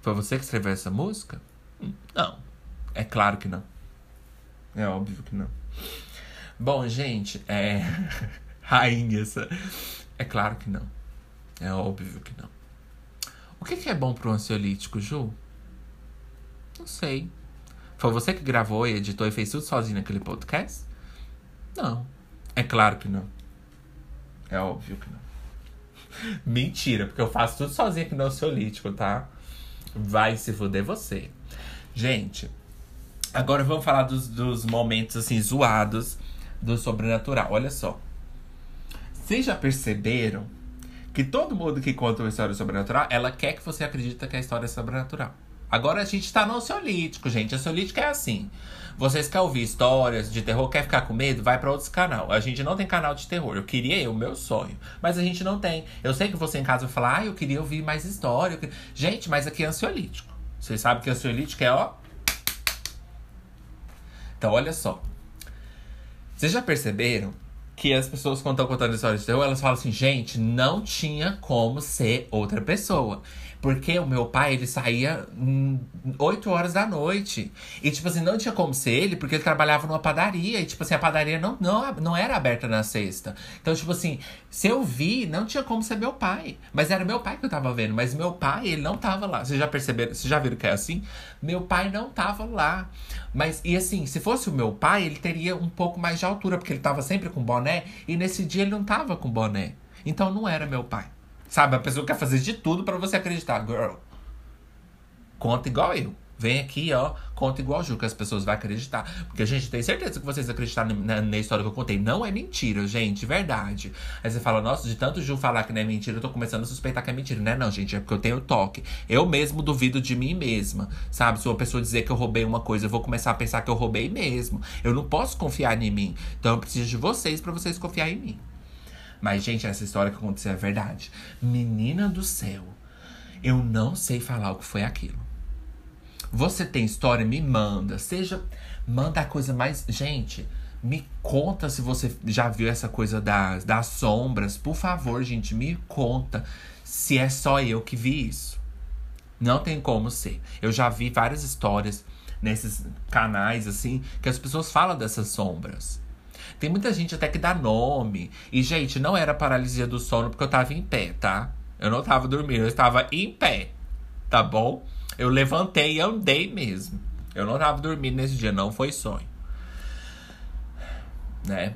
Foi você que escreveu essa música? Hum, não. É claro que não. É óbvio que não. Bom, gente, é. Rainha essa. É claro que não. É óbvio que não. O que, que é bom pro ansiolítico, Ju? Não sei. Foi você que gravou e editou e fez tudo sozinho naquele podcast? Não. É claro que não. É óbvio que não. Mentira, porque eu faço tudo sozinho aqui no ansiolítico, tá? Vai se fuder você. Gente, agora vamos falar dos, dos momentos assim zoados do sobrenatural. Olha só. Vocês já perceberam que todo mundo que conta uma história sobrenatural, ela quer que você acredite que a história é sobrenatural. Agora a gente tá no ansiolítico, gente. Ansiolítico é assim. Vocês querem ouvir histórias de terror, quer ficar com medo? Vai para outros canal. A gente não tem canal de terror. Eu queria o meu sonho. Mas a gente não tem. Eu sei que você em casa vai falar, ah, eu queria ouvir mais história. Gente, mas aqui é ansiolítico. Vocês sabem que ansiolítico é, ó. Então, olha só. Vocês já perceberam que as pessoas, quando estão contando histórias de terror, elas falam assim, gente, não tinha como ser outra pessoa. Porque o meu pai, ele saía 8 horas da noite. E, tipo assim, não tinha como ser ele, porque ele trabalhava numa padaria. E, tipo assim, a padaria não, não, não era aberta na sexta. Então, tipo assim, se eu vi, não tinha como ser meu pai. Mas era meu pai que eu tava vendo. Mas meu pai, ele não tava lá. Vocês já perceberam? Vocês já viram que é assim? Meu pai não tava lá. Mas, e assim, se fosse o meu pai, ele teria um pouco mais de altura, porque ele tava sempre com boné. E nesse dia ele não tava com boné. Então não era meu pai. Sabe? A pessoa quer fazer de tudo para você acreditar. Girl, conta igual eu. Vem aqui, ó, conta igual Ju, que as pessoas vão acreditar. Porque a gente tem certeza que vocês acreditaram na, na, história que eu contei. Não é mentira, gente, verdade. Aí você fala, nossa, de tanto Ju falar que não é mentira, eu tô começando a suspeitar que é mentira. Não é não, gente, é porque eu tenho toque. Eu mesmo duvido de mim mesma, sabe? Se uma pessoa dizer que eu roubei uma coisa, eu vou começar a pensar que eu roubei mesmo. Eu não posso confiar em mim. Então eu preciso de vocês para vocês confiarem em mim. Mas, gente, essa história que aconteceu é verdade. Menina do céu, eu não sei falar o que foi aquilo. Você tem história? Me manda. Seja. Manda a coisa mais. Gente, me conta se você já viu essa coisa das, das sombras. Por favor, gente, me conta se é só eu que vi isso. Não tem como ser. Eu já vi várias histórias nesses canais, assim, que as pessoas falam dessas sombras. Tem muita gente até que dá nome. E, gente, não era paralisia do sono porque eu tava em pé, tá? Eu não tava dormindo, eu estava em pé. Tá bom? Eu levantei e andei mesmo. Eu não tava dormindo nesse dia, não foi sonho. Né?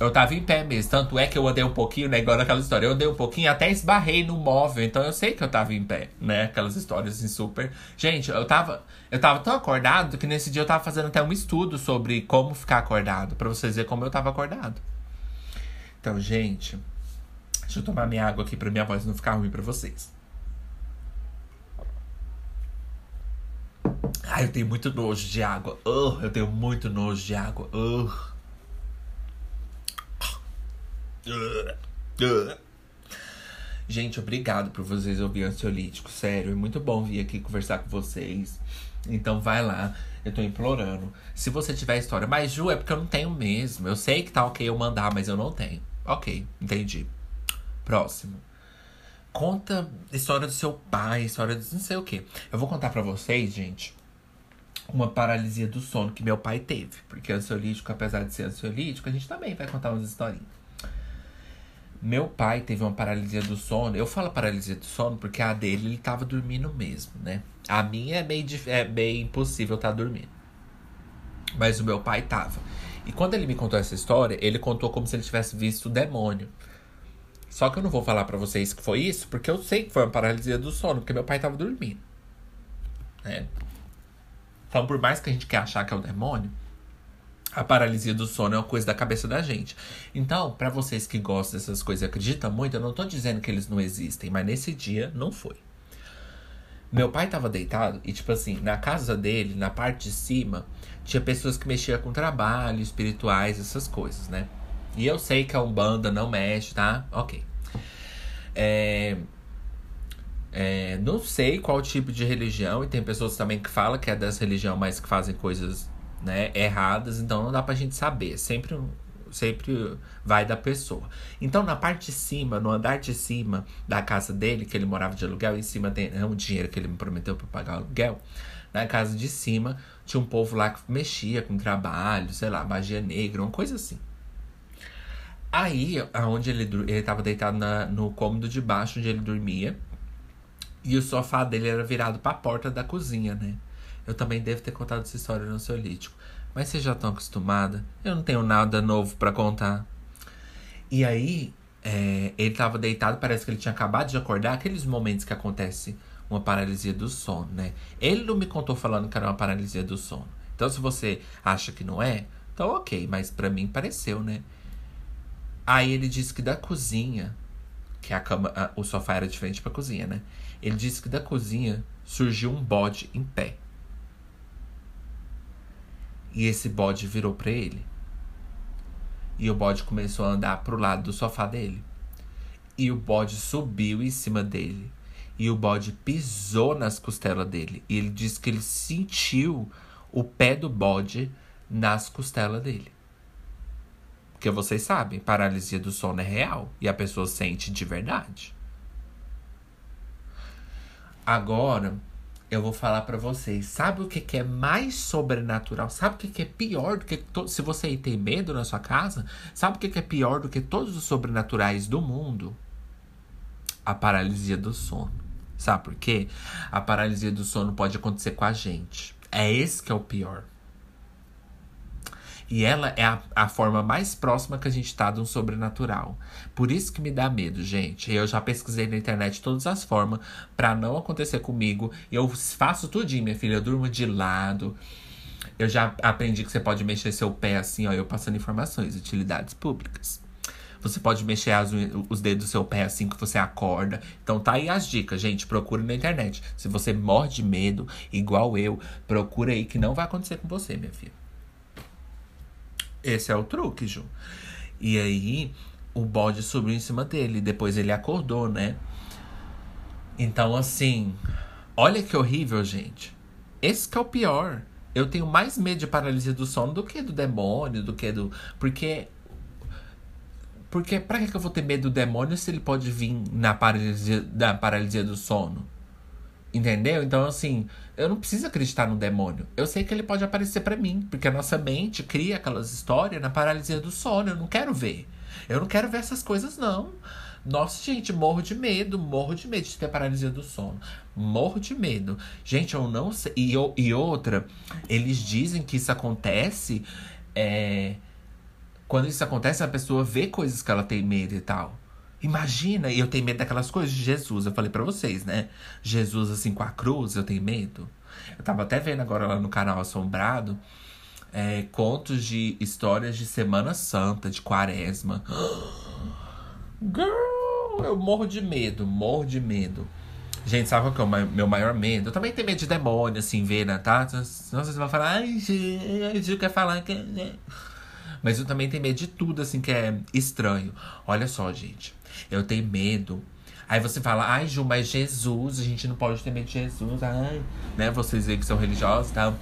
Eu tava em pé mesmo. Tanto é que eu andei um pouquinho, né? Igual naquela história. Eu andei um pouquinho, até esbarrei no móvel. Então eu sei que eu tava em pé, né? Aquelas histórias assim super. Gente, eu tava. Eu tava tão acordado que nesse dia eu tava fazendo até um estudo sobre como ficar acordado. para vocês verem como eu tava acordado. Então, gente. Deixa eu tomar minha água aqui pra minha voz não ficar ruim pra vocês. Ai, eu tenho muito nojo de água. Uh, eu tenho muito nojo de água. Uh. Gente, obrigado por vocês ouvirem ansiolítico. Sério, é muito bom vir aqui conversar com vocês. Então vai lá, eu tô implorando. Se você tiver história, mas Ju, é porque eu não tenho mesmo. Eu sei que tá ok eu mandar, mas eu não tenho. Ok, entendi. Próximo. Conta história do seu pai, história de não sei o que. Eu vou contar para vocês, gente, uma paralisia do sono que meu pai teve. Porque ansiolítico, apesar de ser ansiolítico, a gente também vai contar umas historinhas. Meu pai teve uma paralisia do sono. Eu falo paralisia do sono porque a dele ele tava dormindo mesmo, né? A minha é meio, é meio impossível estar tá dormindo. Mas o meu pai tava. E quando ele me contou essa história, ele contou como se ele tivesse visto o demônio. Só que eu não vou falar para vocês que foi isso, porque eu sei que foi uma paralisia do sono, porque meu pai tava dormindo. Né? Então, por mais que a gente quer achar que é o demônio, a paralisia do sono é uma coisa da cabeça da gente. Então, para vocês que gostam dessas coisas e acreditam muito, eu não tô dizendo que eles não existem, mas nesse dia não foi. Meu pai tava deitado e, tipo assim, na casa dele, na parte de cima, tinha pessoas que mexiam com trabalho, espirituais, essas coisas, né? E eu sei que a Umbanda não mexe, tá? Ok. É, é, não sei qual tipo de religião, e tem pessoas também que falam que é dessa religião, mas que fazem coisas né, erradas, então não dá pra gente saber. Sempre, sempre vai da pessoa. Então, na parte de cima, no andar de cima da casa dele, que ele morava de aluguel, em cima tem é um dinheiro que ele me prometeu para pagar aluguel. Na casa de cima tinha um povo lá que mexia com trabalho, sei lá, magia negra, uma coisa assim. Aí, aonde ele ele estava deitado na, no cômodo de baixo onde ele dormia, E o sofá dele era virado para a porta da cozinha, né? Eu também devo ter contado essa história no Ansiolítico. Mas vocês já estão acostumadas? Eu não tenho nada novo para contar. E aí, é, ele tava deitado, parece que ele tinha acabado de acordar. Aqueles momentos que acontece uma paralisia do sono, né? Ele não me contou falando que era uma paralisia do sono. Então, se você acha que não é, então ok. Mas para mim pareceu, né? Aí ele disse que da cozinha, que a cama, a, o sofá era diferente pra cozinha, né? Ele disse que da cozinha surgiu um bode em pé. E esse bode virou para ele. E o bode começou a andar pro lado do sofá dele. E o bode subiu em cima dele. E o bode pisou nas costelas dele. E ele disse que ele sentiu o pé do bode nas costelas dele. Porque vocês sabem, paralisia do sono é real. E a pessoa sente de verdade. Agora, eu vou falar para vocês. Sabe o que, que é mais sobrenatural? Sabe o que, que é pior do que. To... Se você tem medo na sua casa, sabe o que, que é pior do que todos os sobrenaturais do mundo? A paralisia do sono. Sabe por quê? A paralisia do sono pode acontecer com a gente. É esse que é o pior. E ela é a, a forma mais próxima que a gente tá de um sobrenatural. Por isso que me dá medo, gente. Eu já pesquisei na internet todas as formas para não acontecer comigo. Eu faço tudinho, minha filha. Eu durmo de lado. Eu já aprendi que você pode mexer seu pé assim, ó. Eu passando informações, utilidades públicas. Você pode mexer as, os dedos do seu pé assim que você acorda. Então tá aí as dicas, gente. Procure na internet. Se você morre de medo, igual eu, procura aí que não vai acontecer com você, minha filha. Esse é o truque, Ju. E aí, o bode subiu em cima dele. Depois ele acordou, né? Então, assim, olha que horrível, gente. Esse que é o pior. Eu tenho mais medo de paralisia do sono do que do demônio, do que do. Porque. Porque pra que eu vou ter medo do demônio se ele pode vir na paralisia, na paralisia do sono? Entendeu? Então, assim, eu não preciso acreditar no demônio. Eu sei que ele pode aparecer para mim, porque a nossa mente cria aquelas histórias na paralisia do sono. Eu não quero ver. Eu não quero ver essas coisas, não. Nossa, gente, morro de medo, morro de medo de ter paralisia do sono. Morro de medo. Gente, eu não sei. E, e outra, eles dizem que isso acontece. É... Quando isso acontece, a pessoa vê coisas que ela tem medo e tal. Imagina, e eu tenho medo daquelas coisas de Jesus. Eu falei para vocês, né? Jesus assim com a cruz, eu tenho medo. Eu tava até vendo agora lá no canal Assombrado é, contos de histórias de Semana Santa, de Quaresma. Girl, eu morro de medo, morro de medo. Gente, sabe qual que é o meu maior medo? Eu também tenho medo de demônio, assim, ver, né, tá? Senão vocês vão falar, ai, gente, quer falar que. Né? Mas eu também tenho medo de tudo, assim, que é estranho. Olha só, gente. Eu tenho medo. Aí você fala, ai, Ju, mas Jesus, a gente não pode ter medo de Jesus. Ai, né? Vocês veem que são religiosos e tal.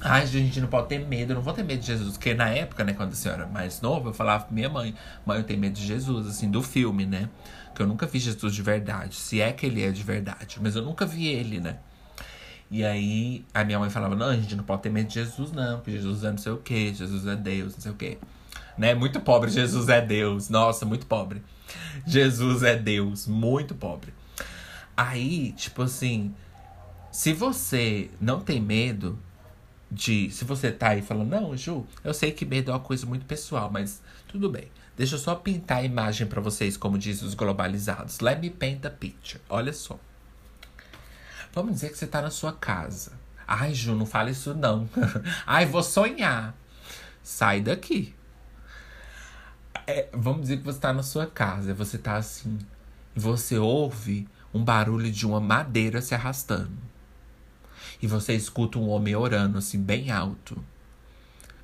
Ai, a gente não pode ter medo, eu não vou ter medo de Jesus. Porque na época, né, quando a senhora era mais nova, eu falava pra minha mãe, mãe, eu tenho medo de Jesus, assim, do filme, né? Que eu nunca vi Jesus de verdade. Se é que ele é de verdade. Mas eu nunca vi ele, né? E aí a minha mãe falava, não, a gente não pode ter medo de Jesus, não, porque Jesus é não sei o que, Jesus é Deus, não sei o que. Né? Muito pobre, Jesus é Deus. Nossa, muito pobre. Jesus é Deus, muito pobre. Aí, tipo assim, se você não tem medo de. Se você tá aí falando, não, Ju, eu sei que medo é uma coisa muito pessoal, mas tudo bem. Deixa eu só pintar a imagem para vocês, como diz os globalizados. Let me paint a picture. Olha só. Vamos dizer que você tá na sua casa. Ai, Ju, não fala isso não. Ai, vou sonhar. Sai daqui. É, vamos dizer que você tá na sua casa, você tá assim, e você ouve um barulho de uma madeira se arrastando. E você escuta um homem orando assim, bem alto.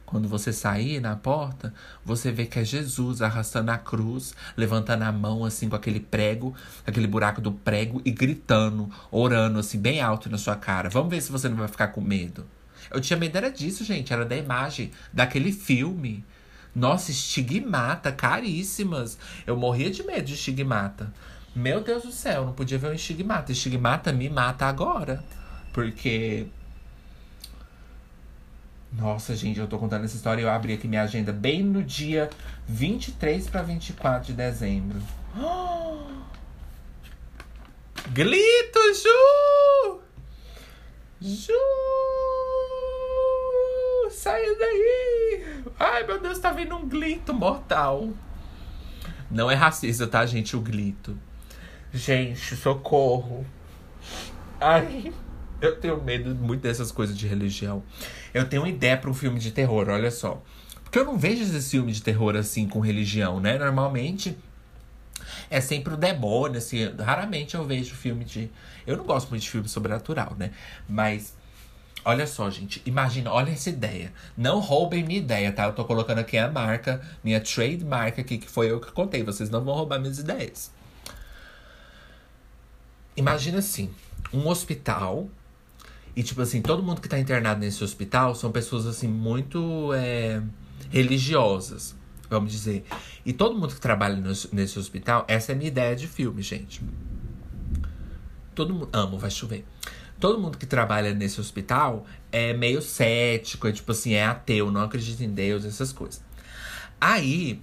Quando você sair na porta, você vê que é Jesus arrastando a cruz, levantando a mão assim com aquele prego, aquele buraco do prego e gritando, orando assim bem alto na sua cara. Vamos ver se você não vai ficar com medo. Eu tinha medo era disso, gente, era da imagem daquele filme nossa, estigmata, caríssimas. Eu morria de medo de estigmata. Meu Deus do céu, não podia ver um estigmata. Estigmata me mata agora. Porque. Nossa, gente, eu tô contando essa história. Eu abri aqui minha agenda bem no dia 23 para 24 de dezembro. Glito, Ju! Ju! Saia daí! Ai, meu Deus, tá vindo um glito mortal. Não é racista, tá, gente? O glito. Gente, socorro. Ai, eu tenho medo muito dessas coisas de religião. Eu tenho uma ideia para um filme de terror, olha só. Porque eu não vejo esses filmes de terror assim com religião, né? Normalmente é sempre o demônio, assim. Raramente eu vejo filme de. Eu não gosto muito de filme sobrenatural, né? Mas. Olha só, gente. Imagina, olha essa ideia. Não roubem minha ideia, tá? Eu tô colocando aqui a marca, minha trademark aqui, que foi eu que contei. Vocês não vão roubar minhas ideias. Imagina assim: um hospital e, tipo assim, todo mundo que tá internado nesse hospital são pessoas, assim, muito é, religiosas, vamos dizer. E todo mundo que trabalha nesse, hospital, essa é a minha ideia de filme, gente. Todo mundo. Amo, vai chover. Todo mundo que trabalha nesse hospital é meio cético, é tipo assim, é ateu, não acredita em Deus, essas coisas. Aí,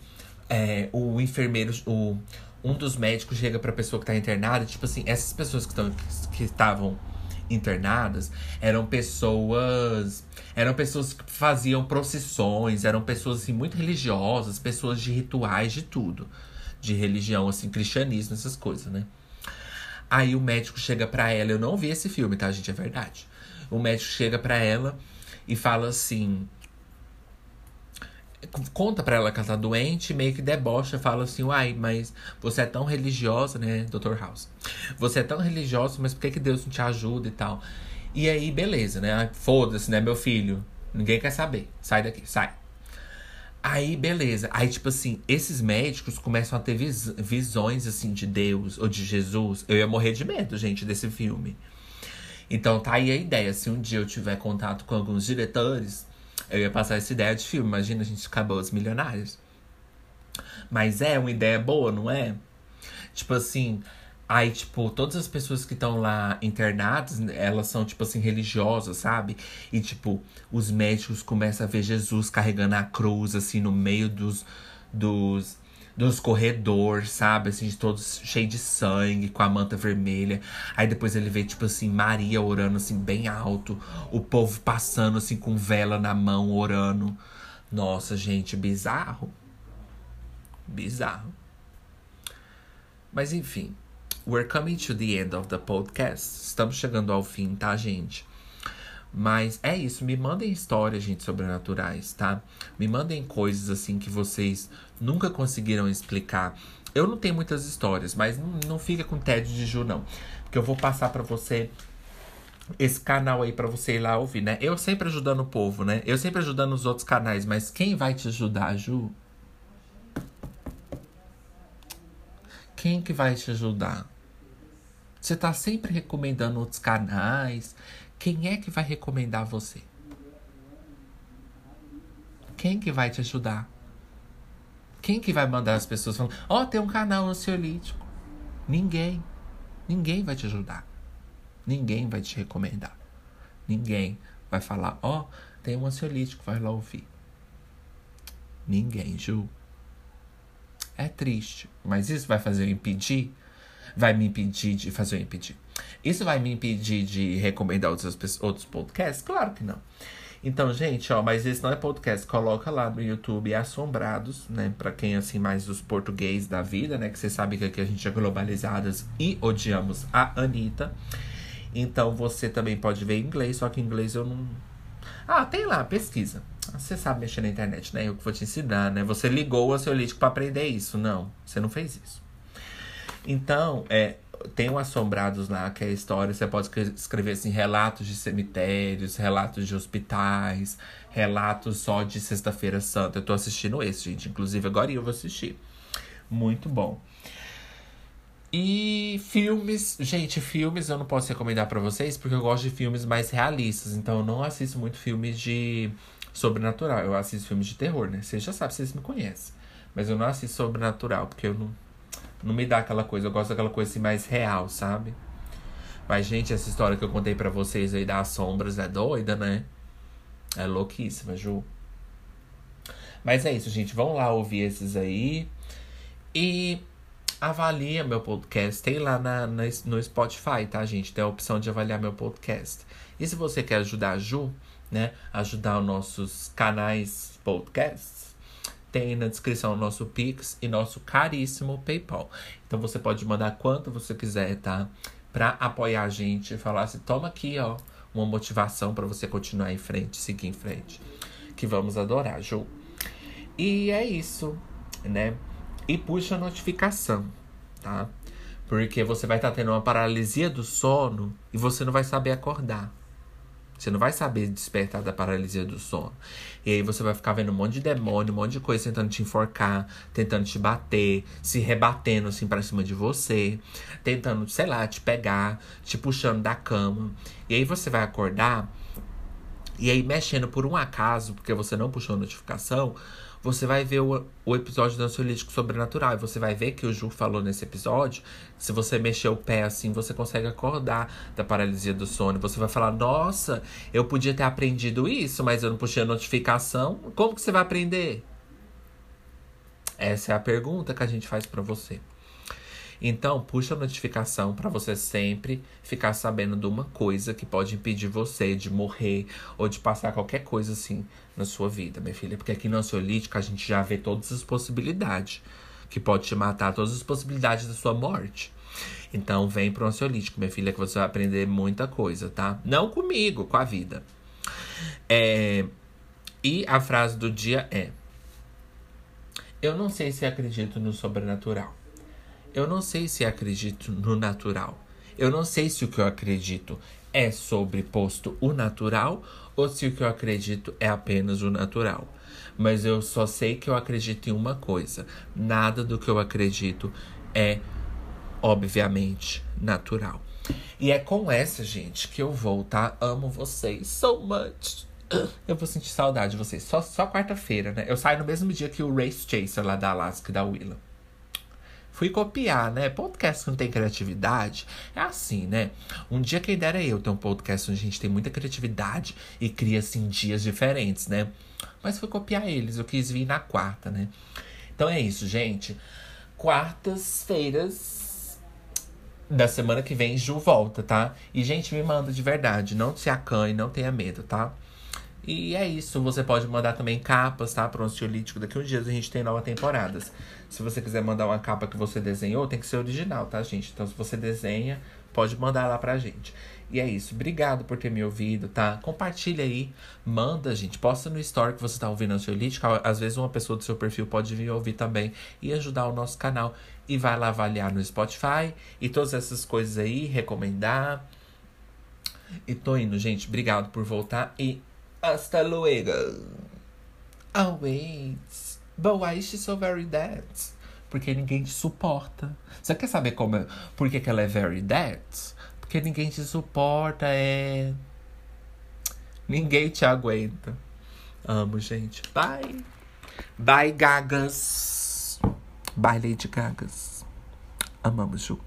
é, o enfermeiro, o, um dos médicos chega pra pessoa que tá internada, tipo assim, essas pessoas que estavam que estavam internadas eram pessoas eram pessoas que faziam procissões, eram pessoas assim muito religiosas, pessoas de rituais de tudo, de religião assim, cristianismo, essas coisas, né? Aí o médico chega para ela, eu não vi esse filme, tá, gente, é verdade. O médico chega para ela e fala assim: conta pra ela que ela tá doente, meio que debocha, fala assim, uai, mas você é tão religiosa, né, Dr. House? Você é tão religiosa, mas por que, que Deus não te ajuda e tal? E aí, beleza, né? Foda-se, né, meu filho? Ninguém quer saber. Sai daqui, sai. Aí, beleza. Aí, tipo assim, esses médicos começam a ter vis visões, assim, de Deus ou de Jesus. Eu ia morrer de medo, gente, desse filme. Então, tá aí a ideia. Se um dia eu tiver contato com alguns diretores eu ia passar essa ideia de filme. Imagina a gente acabou os milionários. Mas é uma ideia boa, não é? Tipo assim, aí, tipo, todas as pessoas que estão lá internadas, elas são, tipo assim, religiosas, sabe? E, tipo, os médicos começam a ver Jesus carregando a cruz, assim, no meio dos. dos dos corredores, sabe? Assim, todos cheios de sangue, com a manta vermelha. Aí depois ele vê, tipo assim, Maria orando, assim, bem alto. O povo passando, assim, com vela na mão, orando. Nossa, gente, bizarro. Bizarro. Mas enfim, we're coming to the end of the podcast. Estamos chegando ao fim, tá, gente? Mas é isso, me mandem histórias, gente, sobrenaturais, tá? Me mandem coisas assim que vocês nunca conseguiram explicar. Eu não tenho muitas histórias, mas não, fica com tédio de Ju, não. Porque eu vou passar para você esse canal aí para você ir lá ouvir, né? Eu sempre ajudando o povo, né? Eu sempre ajudando os outros canais, mas quem vai te ajudar, Ju? Quem que vai te ajudar? Você tá sempre recomendando outros canais. Quem é que vai recomendar você? Quem que vai te ajudar? Quem que vai mandar as pessoas falando, ó, oh, tem um canal ansiolítico? Ninguém. Ninguém vai te ajudar. Ninguém vai te recomendar. Ninguém vai falar, ó, oh, tem um ansiolítico, vai lá ouvir. Ninguém, Ju. É triste. Mas isso vai fazer eu impedir? Vai me impedir de fazer eu impedir. Isso vai me impedir de recomendar outros, outros podcasts? Claro que não. Então, gente, ó, mas esse não é podcast. Coloca lá no YouTube Assombrados, né? Pra quem, assim, mais dos português da vida, né? Que você sabe que aqui a gente é globalizadas e odiamos a Anitta. Então, você também pode ver em inglês, só que em inglês eu não. Ah, tem lá, pesquisa. Você sabe mexer na internet, né? Eu que vou te ensinar, né? Você ligou o ansiolítico para aprender isso. Não, você não fez isso. Então, é, tem um Assombrados lá, que é a história. Você pode escrever assim, relatos de cemitérios, relatos de hospitais, relatos só de Sexta-feira Santa. Eu tô assistindo esse, gente. Inclusive, agora eu vou assistir. Muito bom. E filmes, gente, filmes eu não posso recomendar para vocês porque eu gosto de filmes mais realistas, então eu não assisto muito filmes de sobrenatural. Eu assisto filmes de terror, né? Vocês já sabem, vocês me conhecem. Mas eu não assisto sobrenatural porque eu não não me dá aquela coisa. Eu gosto daquela coisa assim mais real, sabe? Mas, gente, essa história que eu contei para vocês aí das sombras é doida, né? É louquíssima, Ju. Mas é isso, gente. Vão lá ouvir esses aí. E avalia meu podcast. Tem lá na, na, no Spotify, tá, gente? Tem a opção de avaliar meu podcast. E se você quer ajudar a Ju, né? Ajudar os nossos canais podcasts, tem na descrição o nosso Pix e nosso caríssimo PayPal. Então você pode mandar quanto você quiser, tá? Pra apoiar a gente e falar assim: toma aqui, ó, uma motivação para você continuar em frente, seguir em frente. Que vamos adorar, Ju. E é isso, né? E puxa a notificação, tá? Porque você vai estar tá tendo uma paralisia do sono e você não vai saber acordar. Você não vai saber despertar da paralisia do sono. E aí você vai ficar vendo um monte de demônio, um monte de coisa tentando te enforcar, tentando te bater, se rebatendo assim pra cima de você, tentando, sei lá, te pegar, te puxando da cama. E aí você vai acordar, e aí mexendo por um acaso, porque você não puxou a notificação, você vai ver o, o episódio do ansiolítico sobrenatural. E você vai ver que o Ju falou nesse episódio. Se você mexer o pé assim, você consegue acordar da paralisia do sono. Você vai falar: Nossa, eu podia ter aprendido isso, mas eu não puxei a notificação. Como que você vai aprender? Essa é a pergunta que a gente faz para você. Então, puxa a notificação para você sempre ficar sabendo de uma coisa que pode impedir você de morrer ou de passar qualquer coisa assim na sua vida, minha filha. Porque aqui no ansiolítico a gente já vê todas as possibilidades que pode te matar, todas as possibilidades da sua morte. Então, vem pro ansiolítico, minha filha, que você vai aprender muita coisa, tá? Não comigo, com a vida. É... E a frase do dia é: Eu não sei se acredito no sobrenatural. Eu não sei se acredito no natural. Eu não sei se o que eu acredito é sobreposto o natural ou se o que eu acredito é apenas o natural. Mas eu só sei que eu acredito em uma coisa: nada do que eu acredito é, obviamente, natural. E é com essa, gente, que eu vou, tá? Amo vocês so much. Eu vou sentir saudade de vocês. Só, só quarta-feira, né? Eu saio no mesmo dia que o Race Chaser lá da Alaska e da Willa fui copiar, né? Podcast que não tem criatividade é assim, né? Um dia quem dera eu ter um podcast onde a gente tem muita criatividade e cria assim dias diferentes, né? Mas fui copiar eles, eu quis vir na quarta, né? Então é isso, gente. Quartas-feiras da semana que vem, Ju volta, tá? E, gente, me manda de verdade. Não se acanhe, não tenha medo, tá? E é isso. Você pode mandar também capas, tá? Para o ansiolítico. Daqui uns dias a gente tem novas temporadas. Se você quiser mandar uma capa que você desenhou, tem que ser original, tá, gente? Então, se você desenha, pode mandar lá pra gente. E é isso. Obrigado por ter me ouvido, tá? Compartilha aí, manda, gente. Posta no story que você tá ouvindo ansiolítico. Às vezes uma pessoa do seu perfil pode vir ouvir também e ajudar o nosso canal. E vai lá avaliar no Spotify e todas essas coisas aí, recomendar. E tô indo, gente. Obrigado por voltar e hasta luego. Always. But why is she so very dead? Porque ninguém te suporta. Você quer saber como é, por que, que ela é very dead? Porque ninguém te suporta, é. Ninguém te aguenta. Amo, gente. Bye. Bye, gagas. Bye, Lady Gagas. Amamos, Ju.